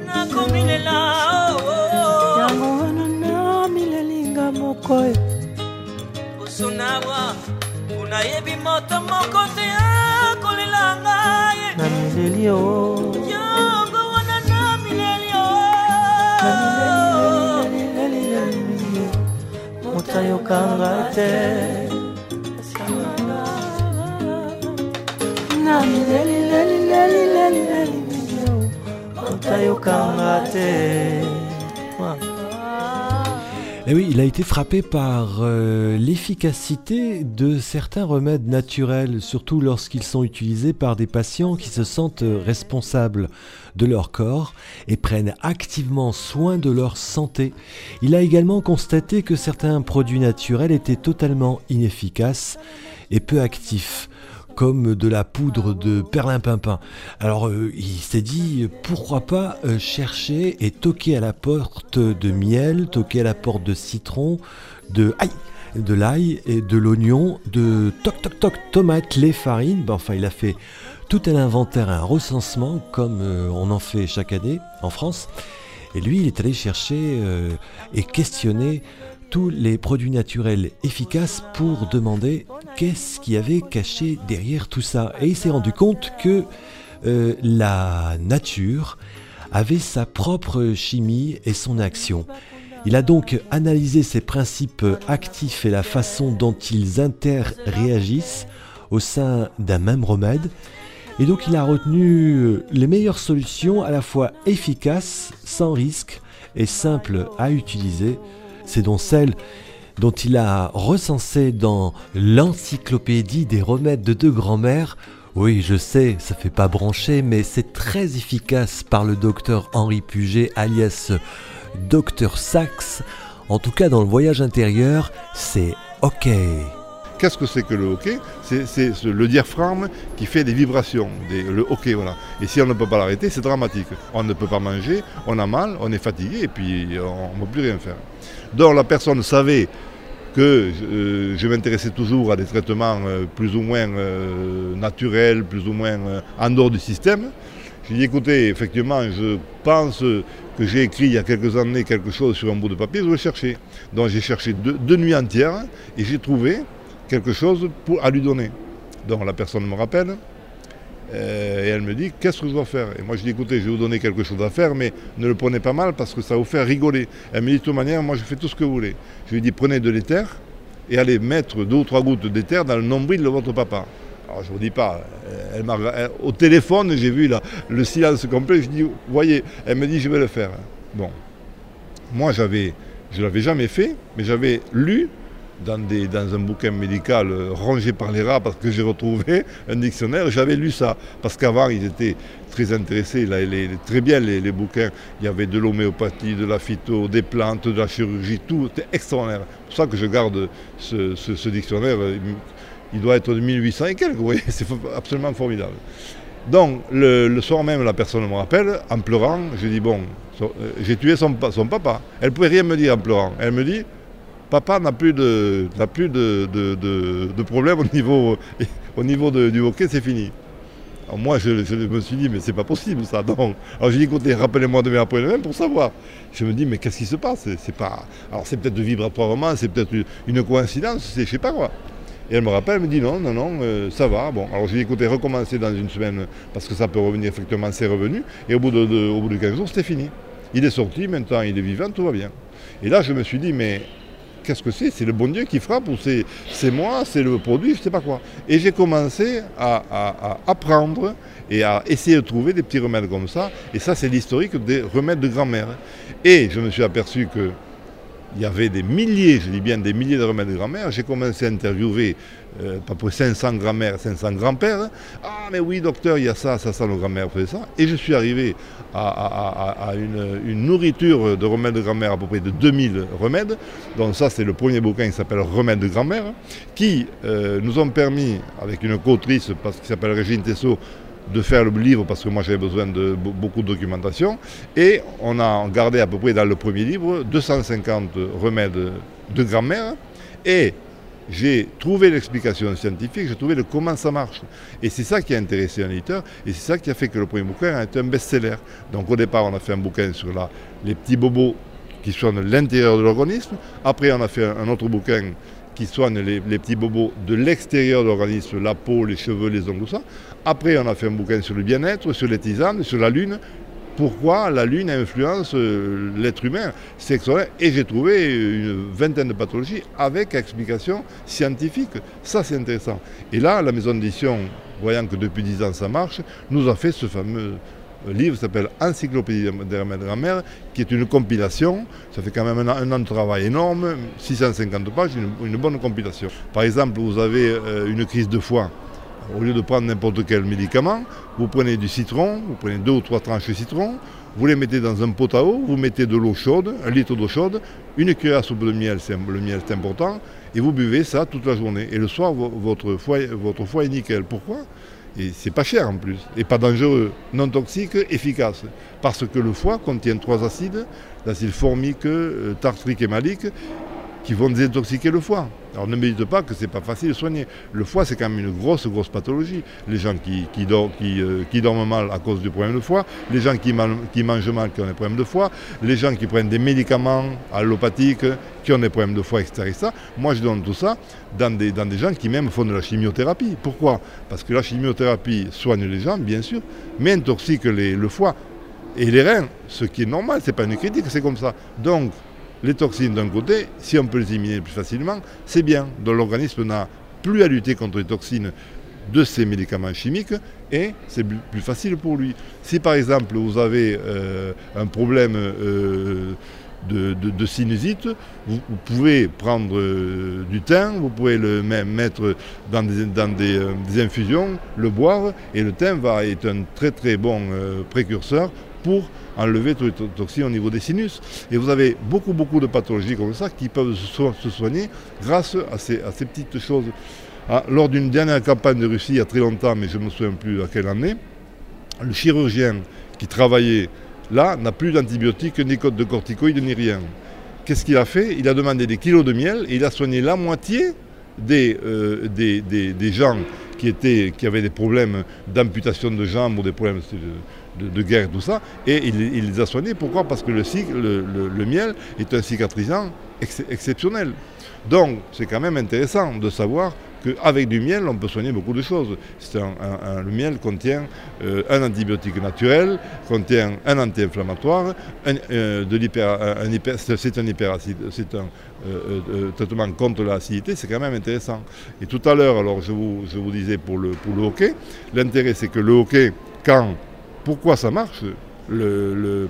nakomi lela oh. yango wana na milelinga moko osunawa nayebi moto moko te akolela ngai. Na mileli o yango wana na mileli o moto ayokanga te na mileli Eh il a été frappé par euh, l'efficacité de certains remèdes naturels, surtout lorsqu'ils sont utilisés par des patients qui se sentent responsables de leur corps et prennent activement soin de leur santé. Il a également constaté que certains produits naturels étaient totalement inefficaces et peu actifs comme de la poudre de perlimpinpin. Alors euh, il s'est dit pourquoi pas euh, chercher et toquer à la porte de miel, toquer à la porte de citron, de aïe, de l'ail et de l'oignon, de toc toc toc tomate, lait, farine. Ben, enfin il a fait tout un inventaire, un recensement comme euh, on en fait chaque année en France. Et lui, il est allé chercher et questionner tous les produits naturels efficaces pour demander qu'est-ce qui avait caché derrière tout ça. Et il s'est rendu compte que euh, la nature avait sa propre chimie et son action. Il a donc analysé ces principes actifs et la façon dont ils interréagissent au sein d'un même remède. Et donc il a retenu les meilleures solutions à la fois efficaces, sans risque et simples à utiliser c'est donc celle dont il a recensé dans l'encyclopédie des remèdes de deux grand-mères. Oui, je sais, ça fait pas brancher, mais c'est très efficace par le docteur Henri Puget, alias Docteur Sax. En tout cas, dans le voyage intérieur, c'est OK. Qu'est-ce que c'est que le hockey C'est le diaphragme qui fait des vibrations, le hockey, voilà. Et si on ne peut pas l'arrêter, c'est dramatique. On ne peut pas manger, on a mal, on est fatigué et puis on ne peut plus rien faire. Donc la personne savait que euh, je m'intéressais toujours à des traitements euh, plus ou moins euh, naturels, plus ou moins en dehors du système. J'ai dit écoutez, effectivement, je pense que j'ai écrit il y a quelques années quelque chose sur un bout de papier, je vais chercher. Donc j'ai cherché deux, nuits entières et j'ai trouvé quelque chose pour, à lui donner. Donc la personne me rappelle, euh, et elle me dit qu'est-ce que je dois faire? Et moi je dis écoutez, je vais vous donner quelque chose à faire, mais ne le prenez pas mal parce que ça va vous faire rigoler. Elle me dit de toute manière, moi je fais tout ce que vous voulez. Je lui dis prenez de l'éther et allez mettre deux ou trois gouttes d'éther dans le nombril de votre papa. Alors je ne vous dis pas, elle au téléphone j'ai vu là, le silence complet, je dis voyez, elle me dit je vais le faire. Bon, moi j'avais, je l'avais jamais fait, mais j'avais lu dans, un bouquin médical euh, rangé par les rats parce que j'ai retrouvé un dictionnaire. J'avais lu ça parce qu'avant ils étaient très intéressés, là, les, très bien les, bouquins. Il y avait de l'homéopathie, de la phyto, des plantes, de la chirurgie, tout était extraordinaire. C'est pour ça que je garde ce, dictionnaire. Il doit être de 1800 et quelques, vous (laughs) c'est absolument formidable. Donc le, soir même, la personne me rappelle, en pleurant, je dis bon, euh, j'ai tué son, son papa. Elle ne pouvait rien me dire en pleurant. Elle me dit, papa n'a plus de, plus de, problème au niveau, au niveau du hockey, c'est fini. moi, je, me suis dit, mais c'est pas possible ça. Donc, alors j'ai dit, écoutez, rappelez-moi demain après-demain pour savoir. Je me dis, mais qu'est-ce qui se passe? C'est pas. Alors c'est peut-être vibratoirement, c'est peut-être une coïncidence, c'est je sais pas quoi. Et elle me rappelle, elle me dit non, non, non, euh, ça va. Bon, alors j'ai dit écoutez, recommencer dans une semaine parce que ça peut revenir, effectivement, c'est revenu. Et au bout de, au bout de 15 jours, c'était fini. Il est sorti, maintenant il est vivant, tout va bien. Et là, je me suis dit, mais qu'est-ce que c'est? C'est le bon Dieu qui frappe ou c'est moi, c'est le produit, je ne sais pas quoi. Et j'ai commencé à, apprendre et à essayer de trouver des petits remèdes comme ça. Et ça, c'est l'historique des remèdes de grand-mère. Et je me suis aperçu que il y avait des milliers, je dis bien des milliers de remèdes de grand-mère. J'ai commencé à interviewer euh, pas pour 500 grand-mères, 500 grands-pères. Ah, mais oui, docteur, il y a ça, ça, ça, nos grand-mères faisaient ça. Et je suis arrivé à, une, nourriture de remèdes de grand-mère à peu près de 2000 remèdes. Donc, ça, c'est le premier bouquin qui s'appelle Remèdes de grand-mère, qui euh, nous ont permis, avec une co-autrice qui s'appelle Régine Tessot, de faire le livre parce que moi j'avais besoin de beaucoup de documentation. Et on a gardé à peu près dans le premier livre 250 remèdes de grand-mère. Et j'ai trouvé l'explication scientifique, j'ai trouvé le comment ça marche. Et c'est ça qui a intéressé un éditeur, et c'est ça qui a fait que le premier bouquin a été un best-seller. Donc au départ, on a fait un bouquin sur les petits bobos qui soignent l'intérieur de l'organisme. Après, on a fait un autre bouquin qui soigne les, petits bobos de l'extérieur de l'organisme, la peau, les cheveux, les ongles, tout ça. Après, on a fait un bouquin sur le bien-être, sur les tisanes, sur la lune, pourquoi la Lune influence euh, l'être humain. Extraordinaire. Et j'ai trouvé une vingtaine de pathologies avec explication scientifique. Ça, c'est intéressant. Et là, la maison d'édition, voyant que depuis 10 ans ça marche, nous a fait ce fameux livre qui s'appelle Encyclopédie de grand-mère, qui est une compilation. Ça fait quand même un, an de travail énorme, 650 pages, une, bonne compilation. Par exemple, vous avez euh, une crise de foie au lieu de prendre n'importe quel médicament, vous prenez du citron, vous prenez deux ou trois tranches de citron, vous les mettez dans un pot à eau, vous mettez de l'eau chaude, un litre d'eau chaude, une cuillère à soupe de miel, le miel c'est important, et vous buvez ça toute la journée. Et le soir, votre foie, votre foie est nickel. Pourquoi? Et c'est pas cher en plus, et pas dangereux, non toxique, efficace. Parce que le foie contient trois acides, l'acide formique, euh, tartrique et malique, qui vont désintoxiquer le foie. Alors ne me pas que c'est pas facile de soigner. Le foie, c'est quand même une grosse, grosse pathologie. Les gens qui, qui, euh, qui, dorment mal à cause du problème de foie, les gens qui, qui, mangent mal qui ont des problèmes de foie, les gens qui prennent des médicaments allopathiques qui ont des problèmes de foie, etc. Moi, je donne tout ça dans des, dans des gens qui même font de la chimiothérapie. Pourquoi? Parce que la chimiothérapie soigne les gens, bien sûr, mais intoxique le foie et les reins, ce qui est normal, c'est pas une critique, c'est comme ça. Donc, les toxines d'un côté, si on peut les éliminer plus facilement, c'est bien. Donc l'organisme n'a plus à lutter contre les toxines de ces médicaments chimiques et c'est plus facile pour lui. Si par exemple vous avez euh, un problème euh, de, sinusite, vous, pouvez prendre euh, du thym, vous pouvez le mettre dans, des, infusions, le boire et le thym va être un très très bon précurseur pour enlever tous les toxines au niveau des sinus. Et vous avez beaucoup, beaucoup de pathologies comme ça qui peuvent se soigner grâce à ces, petites choses. Ah, lors d'une dernière campagne de Russie, il y a très longtemps, mais je ne me souviens plus à quelle année, le chirurgien qui travaillait là n'a plus d'antibiotiques, ni de corticoïdes, ni rien. Qu'est-ce qu'il a fait? Il a demandé des kilos de miel et il a soigné la moitié des, euh, des, gens qui, étaient, qui avaient des problèmes d'amputation de jambes ou des problèmes de, guerre, tout ça, et il, les a soignés. Pourquoi? Parce que le, miel est un cicatrisant exceptionnel. Donc, c'est quand même intéressant de savoir qu'avec du miel, on peut soigner beaucoup de choses. Un, le miel contient euh, un antibiotique naturel, contient un anti-inflammatoire, euh, c'est un hyperacide, c'est un euh, traitement contre l'acidité, c'est quand même intéressant. Et tout à l'heure, alors je vous, je vous disais pour le, pour le hockey, l'intérêt c'est que le hockey, quand pourquoi ça marche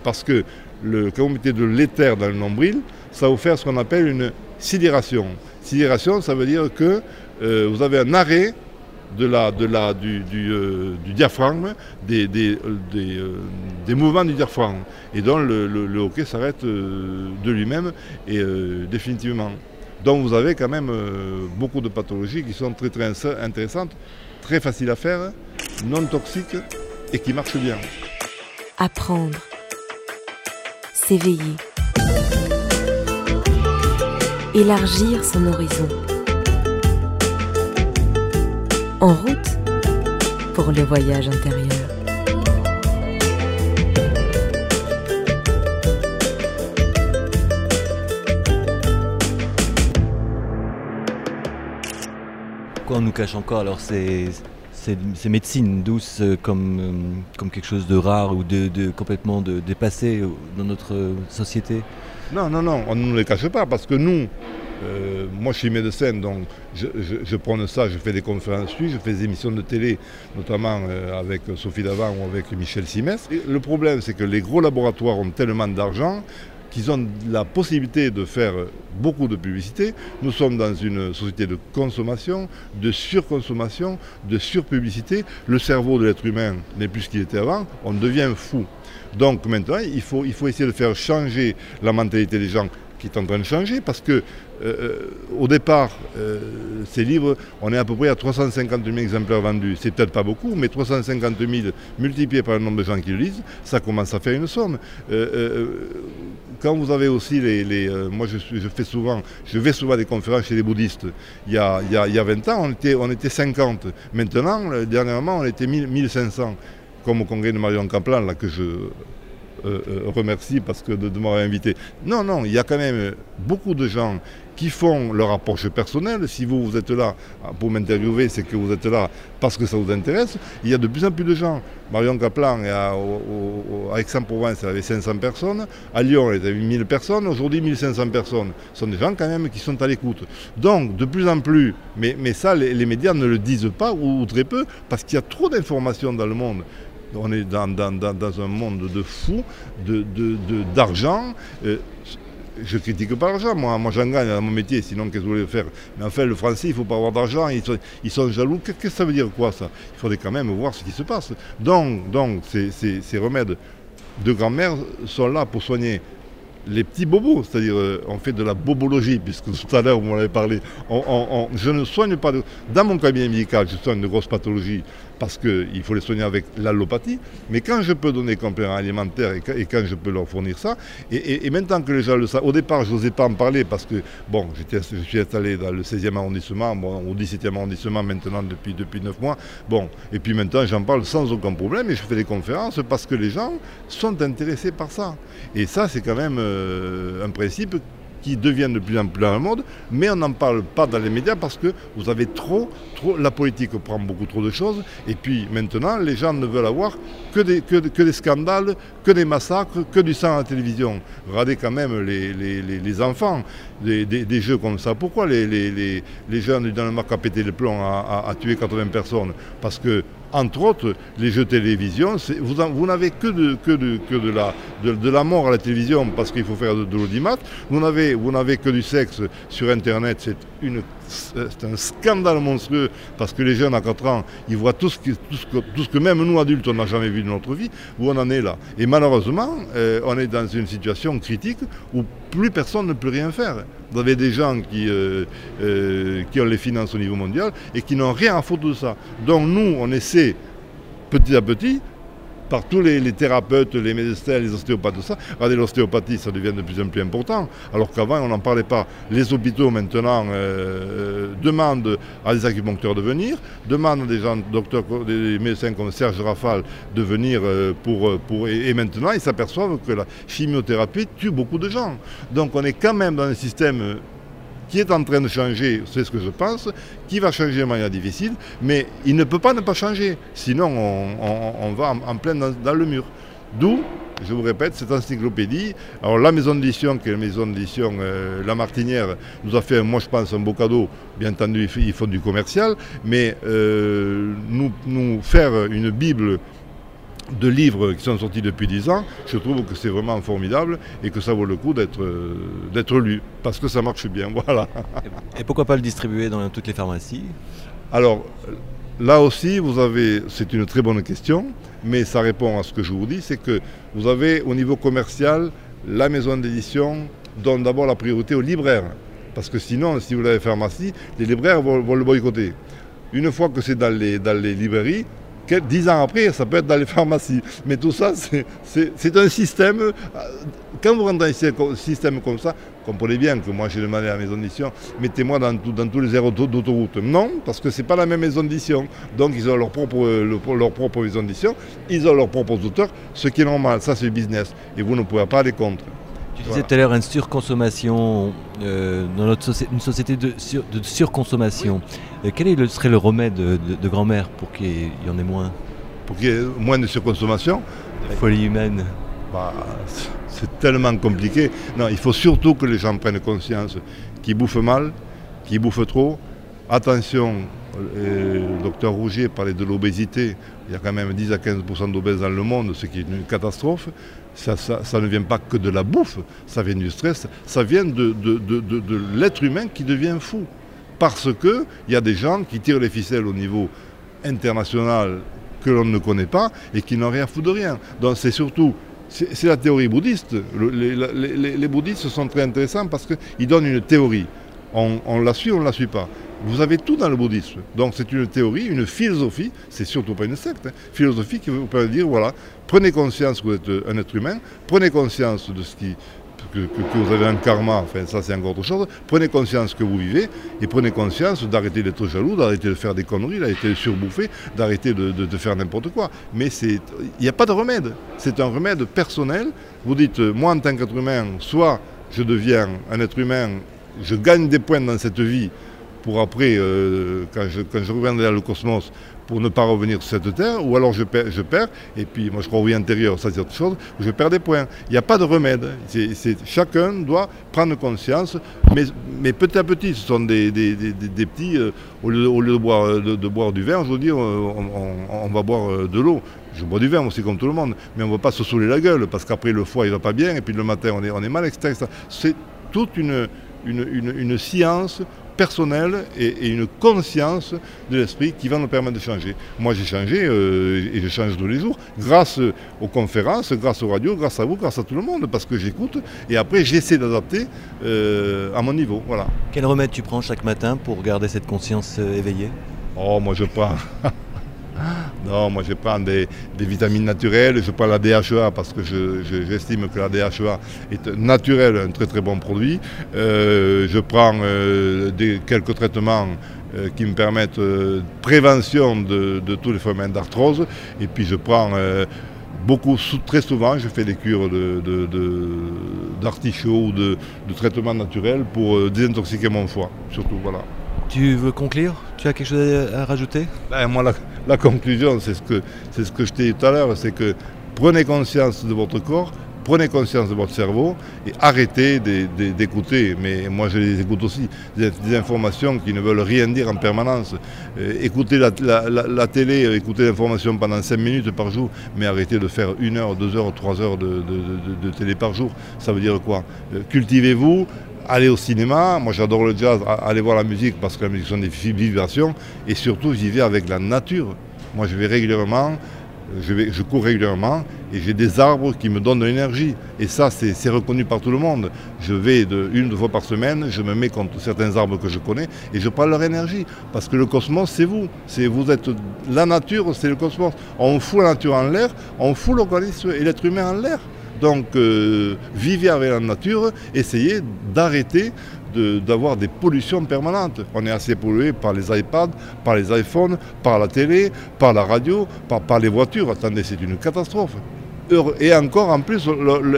Parce que le, quand vous mettez de l'éther dans le nombril, ça vous faire ce qu'on appelle une sidération. Sidération, ça veut dire que euh, vous avez un arrêt de la, de la, du, euh, diaphragme, des, euh, des, mouvements du diaphragme. Et donc le, hockey s'arrête de lui-même et définitivement. Donc vous avez quand même beaucoup de pathologies qui sont très très intéressantes, très faciles à faire, non toxiques et qui marche bien. Apprendre. S'éveiller. Élargir son horizon. En route pour le voyage intérieur. Pourquoi on nous cache encore alors c'est ces, médecines douces euh, comme, euh, comme quelque chose de rare ou de, complètement de, dépassé dans notre société Non, non, non, on ne les cache pas parce que nous, euh, moi je suis médecin, donc je, je, prends ça, je fais des conférences je fais des émissions de télé, notamment avec Sophie Davant ou avec Michel Simès. le problème c'est que les gros laboratoires ont tellement d'argent qu'ils ont la possibilité de faire beaucoup de publicité. Nous sommes dans une société de consommation, de surconsommation, de surpublicité. Le cerveau de l'être humain n'est plus ce qu'il était avant, on devient fou. Donc maintenant, il faut, il faut essayer de faire changer la mentalité des gens qui est en train de changer parce que euh, euh, au départ, euh, ces livres, on est à peu près à 350 000 exemplaires vendus. C'est peut-être pas beaucoup, mais 350 000 multipliés par le nombre de gens qui le lisent, ça commence à faire une somme. quand vous avez aussi les... moi, je, fais souvent, je vais souvent à des conférences chez les bouddhistes. Il y a, il y 20 ans, on était, on était 50. Maintenant, dernièrement, on était 1500 comme au congrès de Marion Kaplan, là, que je euh, euh, remercie parce que de, m'avoir invité. Non, non, il y a quand même beaucoup de gens qui font leur approche personnelle. Si vous, vous êtes là pour m'interviewer, c'est que vous êtes là parce que ça vous intéresse. Il y a de plus en plus de gens. Marion Kaplan, à, Aix-en-Provence, elle avait 500 personnes. À Lyon, elle avait 1000 personnes. Aujourd'hui, 1500 personnes. Ce sont des gens quand même qui sont à l'écoute. Donc, de plus en plus, mais, mais ça, les, médias ne le disent pas ou, très peu, parce qu'il y a trop d'informations dans le monde. On est dans, un monde de fous, d'argent. De, de, je critique pas l'argent, moi, moi j'en gagne dans mon métier, sinon qu'est-ce que vous voulez faire? Mais en fait, le français, il ne faut pas avoir d'argent, ils sont, jaloux. Qu'est-ce que ça veut dire quoi ça? Il faudrait quand même voir ce qui se passe. Donc, donc ces, remèdes de grand-mère sont là pour soigner les petits bobos, c'est-à-dire euh, on fait de la bobologie, puisque tout à l'heure vous m'en avez parlé. je ne soigne pas, dans mon cabinet médical, je soigne de grosses pathologies parce qu'il faut les soigner avec l'allopathie, mais quand je peux donner complément alimentaire et, quand je peux leur fournir ça, et, maintenant que les gens le savent, au départ je n'osais pas en parler parce que, bon, je suis installé dans le 16e arrondissement, au 17e arrondissement maintenant depuis, depuis 9 mois, bon, et puis maintenant j'en parle sans aucun problème et je fais des conférences parce que les gens sont intéressés par ça. Et ça c'est quand même euh, un principe qui devient de plus en plus un mode, mais on n'en parle pas dans les médias parce que vous avez trop, trop, la politique prend beaucoup trop de choses, et puis maintenant les gens ne veulent avoir que des, que, des scandales, que des massacres, que du sang à la télévision. Regardez quand même les, les, enfants, des, des, jeux comme ça. Pourquoi les, les, jeunes du Danemark ont pété le plomb, à, à, tuer 80 personnes? Parce que entre autres, les jeux télévision, vous, n'avez que, de, la mort à la télévision parce qu'il faut faire de, l'audimat. Vous n'avez que du sexe sur Internet. C'est une c'est un scandale monstrueux parce que les jeunes à 4 ans, ils voient tout ce, que, tout ce que, même nous adultes, on n'a jamais vu de notre vie, où on en est là. Et malheureusement, euh, on est dans une situation critique où plus personne ne peut rien faire. Vous avez des gens qui, euh, euh, qui ont les finances au niveau mondial et qui n'ont rien à foutre de ça. Donc nous, on essaie petit à petit par tous les, thérapeutes, les médecins, les ostéopathes, tout ça. Regardez, l'ostéopathie, ça devient de plus en plus important, alors qu'avant, on n'en parlait pas. Les hôpitaux, maintenant, euh, euh, demandent à des acupuncteurs de venir, demandent à des gens, docteurs, des médecins comme Serge Rafal de venir euh, pour et, maintenant, ils s'aperçoivent que la chimiothérapie tue beaucoup de gens. Donc, on est quand même dans un système qui est en train de changer, c'est ce que je pense, qui va changer de manière difficile, mais il ne peut pas ne pas changer, sinon on, va en, plein dans, le mur. D'où, je vous répète, cette encyclopédie. Alors la maison d'édition, qui est la maison d'édition euh, La Martinière, nous a fait, moi je pense, un beau cadeau. Bien entendu, ils font du commercial, mais euh, nous, nous faire une Bible de livres qui sont sortis depuis 10 ans, je trouve que c'est vraiment formidable et que ça vaut le coup d'être d'être lu, parce que ça marche bien. (laughs) Voilà. Et pourquoi pas le distribuer dans toutes les pharmacies? Alors, là aussi, vous avez, c'est une très bonne question, mais ça répond à ce que je vous dis, c'est que vous avez au niveau commercial, la maison d'édition donne d'abord la priorité aux libraires. Parce que sinon, si vous l'avez pharmacie, les libraires vont, vont, le boycotter. Une fois que c'est dans les, dans les librairies, dix ans après, ça peut être dans les pharmacies. Mais tout ça, c'est un système. Euh, quand vous rentrez dans un système comme ça, comprenez bien que moi j'ai demandé à la maison d'édition, mettez-moi dans, dans, tous les aéroports d'autoroute. Non, parce que ce n'est pas la même maison d'édition. Donc ils ont leur propre, leur propre maison d'édition, ils ont leurs propres auteurs, ce qui est normal, ça c'est business. Et vous ne pouvez pas aller contre. Tu disais tout à l'heure une surconsommation euh, dans notre société, une société de, surconsommation. Euh, quel serait le remède de, grand-mère pour qu'il y en ait moins? Pour qu'il y ait moins de surconsommation? La folie humaine. Bah, c'est tellement compliqué. Non, il faut surtout que les gens prennent conscience qu'ils bouffent mal, qu'ils bouffent trop. Attention, euh, le docteur Rougier parlait de l'obésité. Il y a quand même 10 à 15% d'obèses dans le monde, ce qui est une catastrophe ça, ne vient pas que de la bouffe, ça vient du stress, ça vient de, l'être humain qui devient fou. Parce qu'il y a des gens qui tirent les ficelles au niveau international que l'on ne connaît pas et qui n'ont rien fou de rien. Donc c'est surtout, c'est la théorie bouddhiste. les, bouddhistes sont très intéressants parce qu'ils donnent une théorie. On, on la suit, on ne la suit pas? Vous avez tout dans le bouddhisme. Donc c'est une théorie, une philosophie, c'est surtout pas une secte, hein. philosophie qui vous permet de dire, voilà, prenez conscience que vous êtes un être humain, prenez conscience de ce qui, que, vous avez un karma, enfin ça c'est encore autre chose, prenez conscience que vous vivez et prenez conscience d'arrêter d'être jaloux, d'arrêter de faire des conneries, d'arrêter de surbouffer, d'arrêter de, faire n'importe quoi. Mais il n'y a pas de remède, c'est un remède personnel. Vous dites, moi en tant qu'être humain, soit je deviens un être humain, je gagne des points dans cette vie, pour après, euh, quand, je, quand je reviendrai dans le cosmos, pour ne pas revenir sur cette terre, ou alors je perds, je perds et puis moi je crois au vie intérieur, ça c'est autre chose, je perds des points. Il n'y a pas de remède. chacun doit prendre conscience, mais, mais, petit à petit, ce sont des, petits, euh, au, lieu, de, boire, de, boire, du vin, je veux dire, on, va boire euh, de l'eau. Je bois du vin aussi comme tout le monde, mais on ne va pas se saouler la gueule, parce qu'après le foie il va pas bien, et puis le matin on est, on est mal, etc. C'est toute une, une, une science personnelle et, une conscience de l'esprit qui va nous permettre de changer. Moi j'ai changé euh, et je change tous les jours grâce aux conférences, grâce aux radios, grâce à vous, grâce à tout le monde, parce que j'écoute et après j'essaie d'adapter euh, à mon niveau. Voilà. Quel remède tu prends chaque matin pour garder cette conscience euh, éveillée? Oh moi je prends. Non, moi je prends des, vitamines naturelles, je prends la DHEA parce que j'estime que la DHEA est naturelle, un très très bon produit. Euh, je prends euh, quelques traitements euh, qui me permettent prévention de, tous les phénomènes d'arthrose. Et puis je prends beaucoup, très souvent, je fais des cures d'artichaut ou de, de traitements naturels pour désintoxiquer mon foie, surtout. Voilà. Tu veux conclure? Tu as quelque chose à rajouter? Ben, Moi, la, conclusion, c'est ce que, ce que je t'ai dit tout à l'heure, c'est que prenez conscience de votre corps, prenez conscience de votre cerveau et arrêtez d'écouter, mais moi je les écoute aussi, des, informations qui ne veulent rien dire en permanence. Euh, écoutez la, télé, écoutez l'information pendant 5 minutes par jour, mais arrêtez de faire une heure, deux heures, trois heures de, de télé par jour. Ça veut dire quoi? Euh, Cultivez-vous, Allez au cinéma, moi j'adore le jazz, allez voir la musique parce que la musique sont des vibrations et surtout j'y vais avec la nature. Moi je vais régulièrement, je, cours régulièrement et j'ai des arbres qui me donnent de l'énergie. Et ça c'est reconnu par tout le monde. Je vais une, deux fois par semaine, je me mets contre certains arbres que je connais et je prends leur énergie. Parce que le cosmos c'est vous. Vous êtes la nature, c'est le cosmos. On fout la nature en l'air, on fout l'organisme et l'être humain en l'air. Donc euh, vivez avec la nature, essayez d'arrêter d'avoir des pollutions permanentes. On est assez pollué par les iPads, par les iPhones, par la télé, par la radio, par les voitures. Attendez, c'est une catastrophe. Et encore, en plus,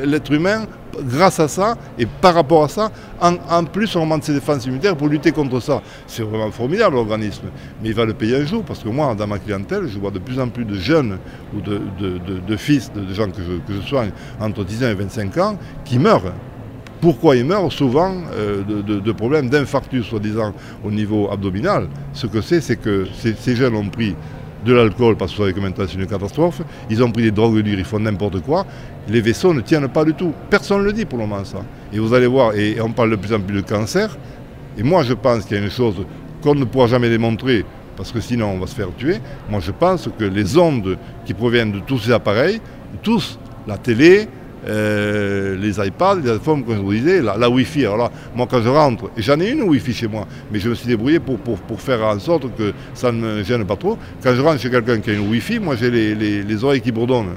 l'être humain grâce à ça et par rapport à ça, en, plus on augmente ses défenses immunitaires pour lutter contre ça. C'est vraiment formidable l'organisme. Mais il va le payer un jour parce que moi, dans ma clientèle, je vois de plus en plus de jeunes ou de, fils, de, gens que je, soigne entre 10 ans et 25 ans, qui meurent. Pourquoi ils meurent Souvent euh, de, problèmes d'infarctus, soi-disant, au niveau abdominal. Ce que c'est, c'est que ces jeunes ont pris de l'alcool, parce que vous savez que maintenant c'est une catastrophe. Ils ont pris des drogues dures, ils font n'importe quoi. Les vaisseaux ne tiennent pas du tout. Personne ne le dit pour le moment, ça. Et vous allez voir, et on parle de plus en plus de cancer. Et moi, je pense qu'il y a une chose qu'on ne pourra jamais démontrer, parce que sinon on va se faire tuer. Moi, je pense que les ondes qui proviennent de tous ces appareils, tous, la télé, euh, les iPads, les iPhones, comme je vous disais, la, Wi-Fi. Alors là, moi quand je rentre, j'en ai une Wi-Fi chez moi, mais je me suis débrouillé pour, faire en sorte que ça ne gêne pas trop. Quand je rentre chez quelqu'un qui a une Wi-Fi, moi j'ai les, oreilles qui bourdonnent.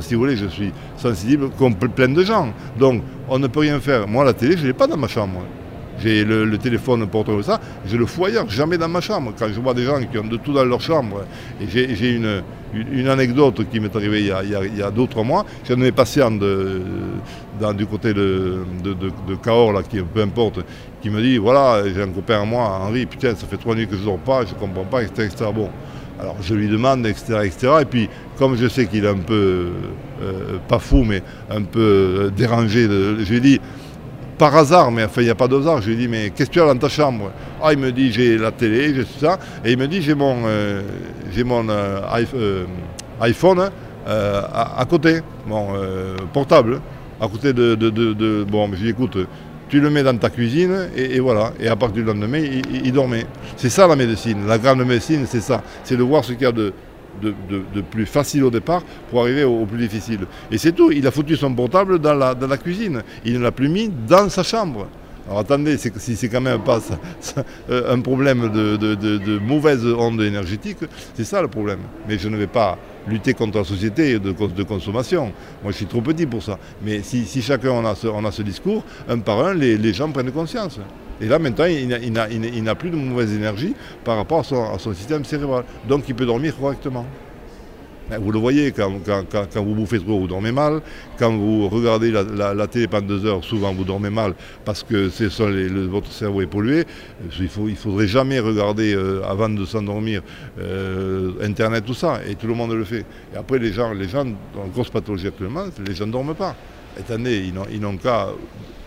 Si vous voulez, je suis sensible comme plein de gens. Donc on ne peut rien faire. Moi la télé, je ne l'ai pas dans ma chambre. J'ai le, téléphone portable, ça, je le ailleurs, jamais dans ma chambre. Quand je vois des gens qui ont de tout dans leur chambre, et j'ai une, anecdote qui m'est arrivée il y a, il mois. J'ai un de, dans, du côté de, de, de, Cahors, là, qui, peu importe, qui me dit voilà, j'ai un copain à moi, Henri, putain, ça fait trois nuits que je ne dors pas, je ne comprends pas, etc., Bon. Alors je lui demande, etc., etc. Et puis, comme je sais qu'il est un peu, euh, pas fou, mais un peu dérangé, je lui dis par hasard, mais enfin il n'y a pas de hasard. Je lui dit, mais qu'est-ce que tu as dans ta chambre? Ah, il me dit, j'ai la télé, j'ai tout ça. Et il me dit, j'ai mon, euh, mon euh, euh, iPhone à, côté, mon portable, à côté de. de, bon, je lui écoute, tu le mets dans ta cuisine et, voilà. Et à partir du lendemain, il, dormait. C'est ça la médecine. La grande médecine, c'est ça. C'est de voir ce qu'il y a de, de, plus facile au départ pour arriver au, plus difficile. Et c'est tout, il a foutu son portable dans la, dans la cuisine, il ne l'a plus mis dans sa chambre. Alors attendez, si c'est quand même pas euh, un problème de, mauvaise onde énergétique, c'est ça le problème. Mais je ne vais pas lutter contre la société de, consommation. Moi je suis trop petit pour ça. Mais si, chacun on a, ce, discours, un par un, les, les gens prennent conscience. Et là, maintenant, il n'a plus de mauvaise énergie par rapport à son, système cérébral. Donc, il peut dormir correctement. Vous le voyez, quand, vous bouffez trop, vous dormez mal. Quand vous regardez la, télé pendant deux heures, souvent vous dormez mal parce que votre cerveau est pollué. Il ne faudrait jamais regarder euh, avant de s'endormir euh, Internet, tout ça. Et tout le monde le fait. Et après, les gens, les gens dans grosse pathologie actuellement, les gens ne dorment pas. Attendez, ils n'ont qu'à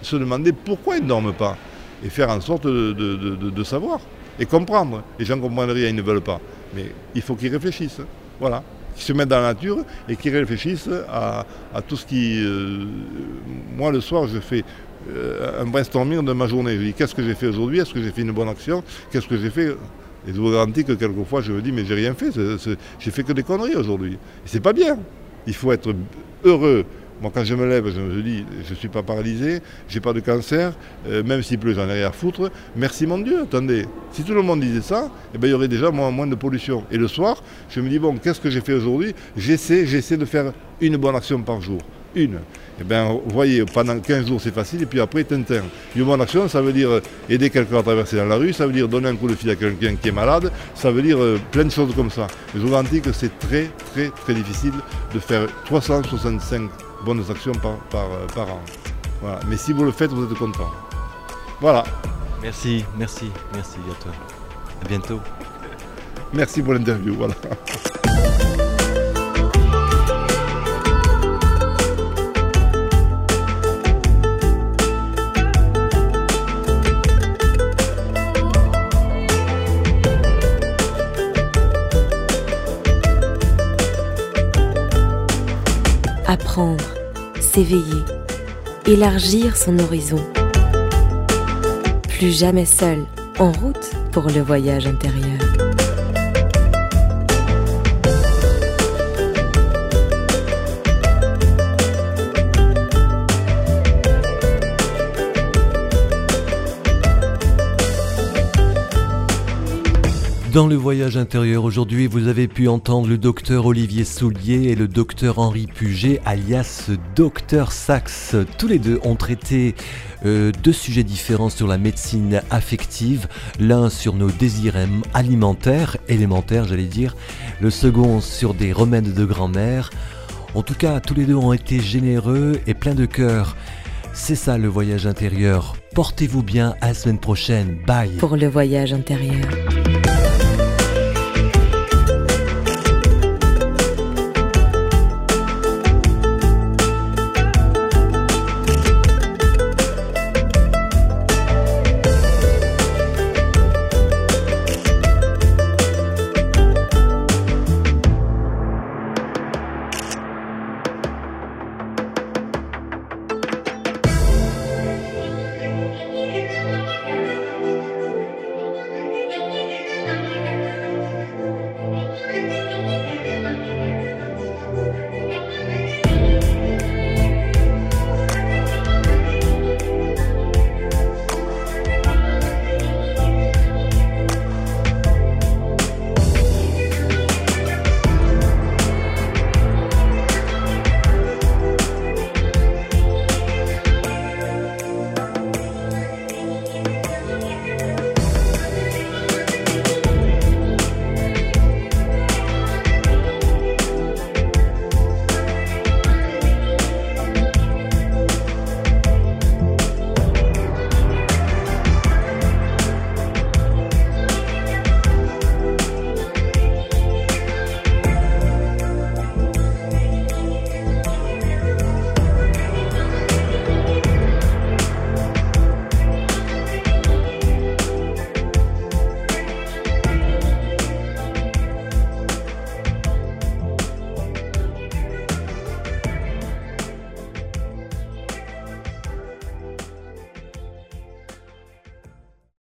se demander pourquoi ils ne dorment pas et faire en sorte de, savoir et comprendre. Les gens comprennent rien, ils ne veulent pas. Mais il faut qu'ils réfléchissent. Voilà. Qui se mettent dans la nature et qui réfléchissent à, tout ce qui... Euh, moi, le soir, je fais euh, un brainstorming de ma journée. Je dis qu'est-ce que j'ai fait aujourd'hui? Est-ce que j'ai fait une bonne action? Qu'est-ce que j'ai fait? Et je vous garantis que quelquefois, je me dis, mais j'ai rien fait. J'ai fait que des conneries aujourd'hui. Et c'est pas bien. Il faut être heureux moi, quand je me lève, je me dis, je ne suis pas paralysé, j'ai pas de cancer, euh, même s'il pleut, j'en ai rien à foutre. Merci mon Dieu, attendez. Si tout le monde disait ça, eh ben, il y aurait déjà moins, moins de pollution. Et le soir, je me dis, bon, qu'est-ce que j'ai fait aujourd'hui? J'essaie, j'essaie de faire une bonne action par jour. Une. Eh bien, vous voyez, pendant 15 jours, c'est facile, et puis après, Tintin. Une bonne action, ça veut dire aider quelqu'un à traverser dans la rue, ça veut dire donner un coup de fil à quelqu'un qui est malade, ça veut dire euh, plein de choses comme ça. je vous garantis que c'est très, très, très difficile de faire 365 bonnes actions par, par, euh, par an. Voilà. Mais si vous le faites, vous êtes content. Voilà. Merci, merci, merci à toi. À bientôt. Merci pour l'interview. Voilà. apprendre, s'éveiller, élargir son horizon. Plus jamais seul, en route pour le voyage intérieur. Dans le voyage intérieur aujourd'hui, vous avez pu entendre le docteur Olivier Soulier et le docteur Henri Puget, alias docteur Sax. Tous les deux ont traité euh, deux sujets différents sur la médecine affective. L'un sur nos désirs alimentaires, élémentaires j'allais dire. Le second sur des remèdes de grand-mère. En tout cas, tous les deux ont été généreux et pleins de cœur. C'est ça le voyage intérieur. Portez-vous bien à la semaine prochaine. Bye. Pour le voyage intérieur.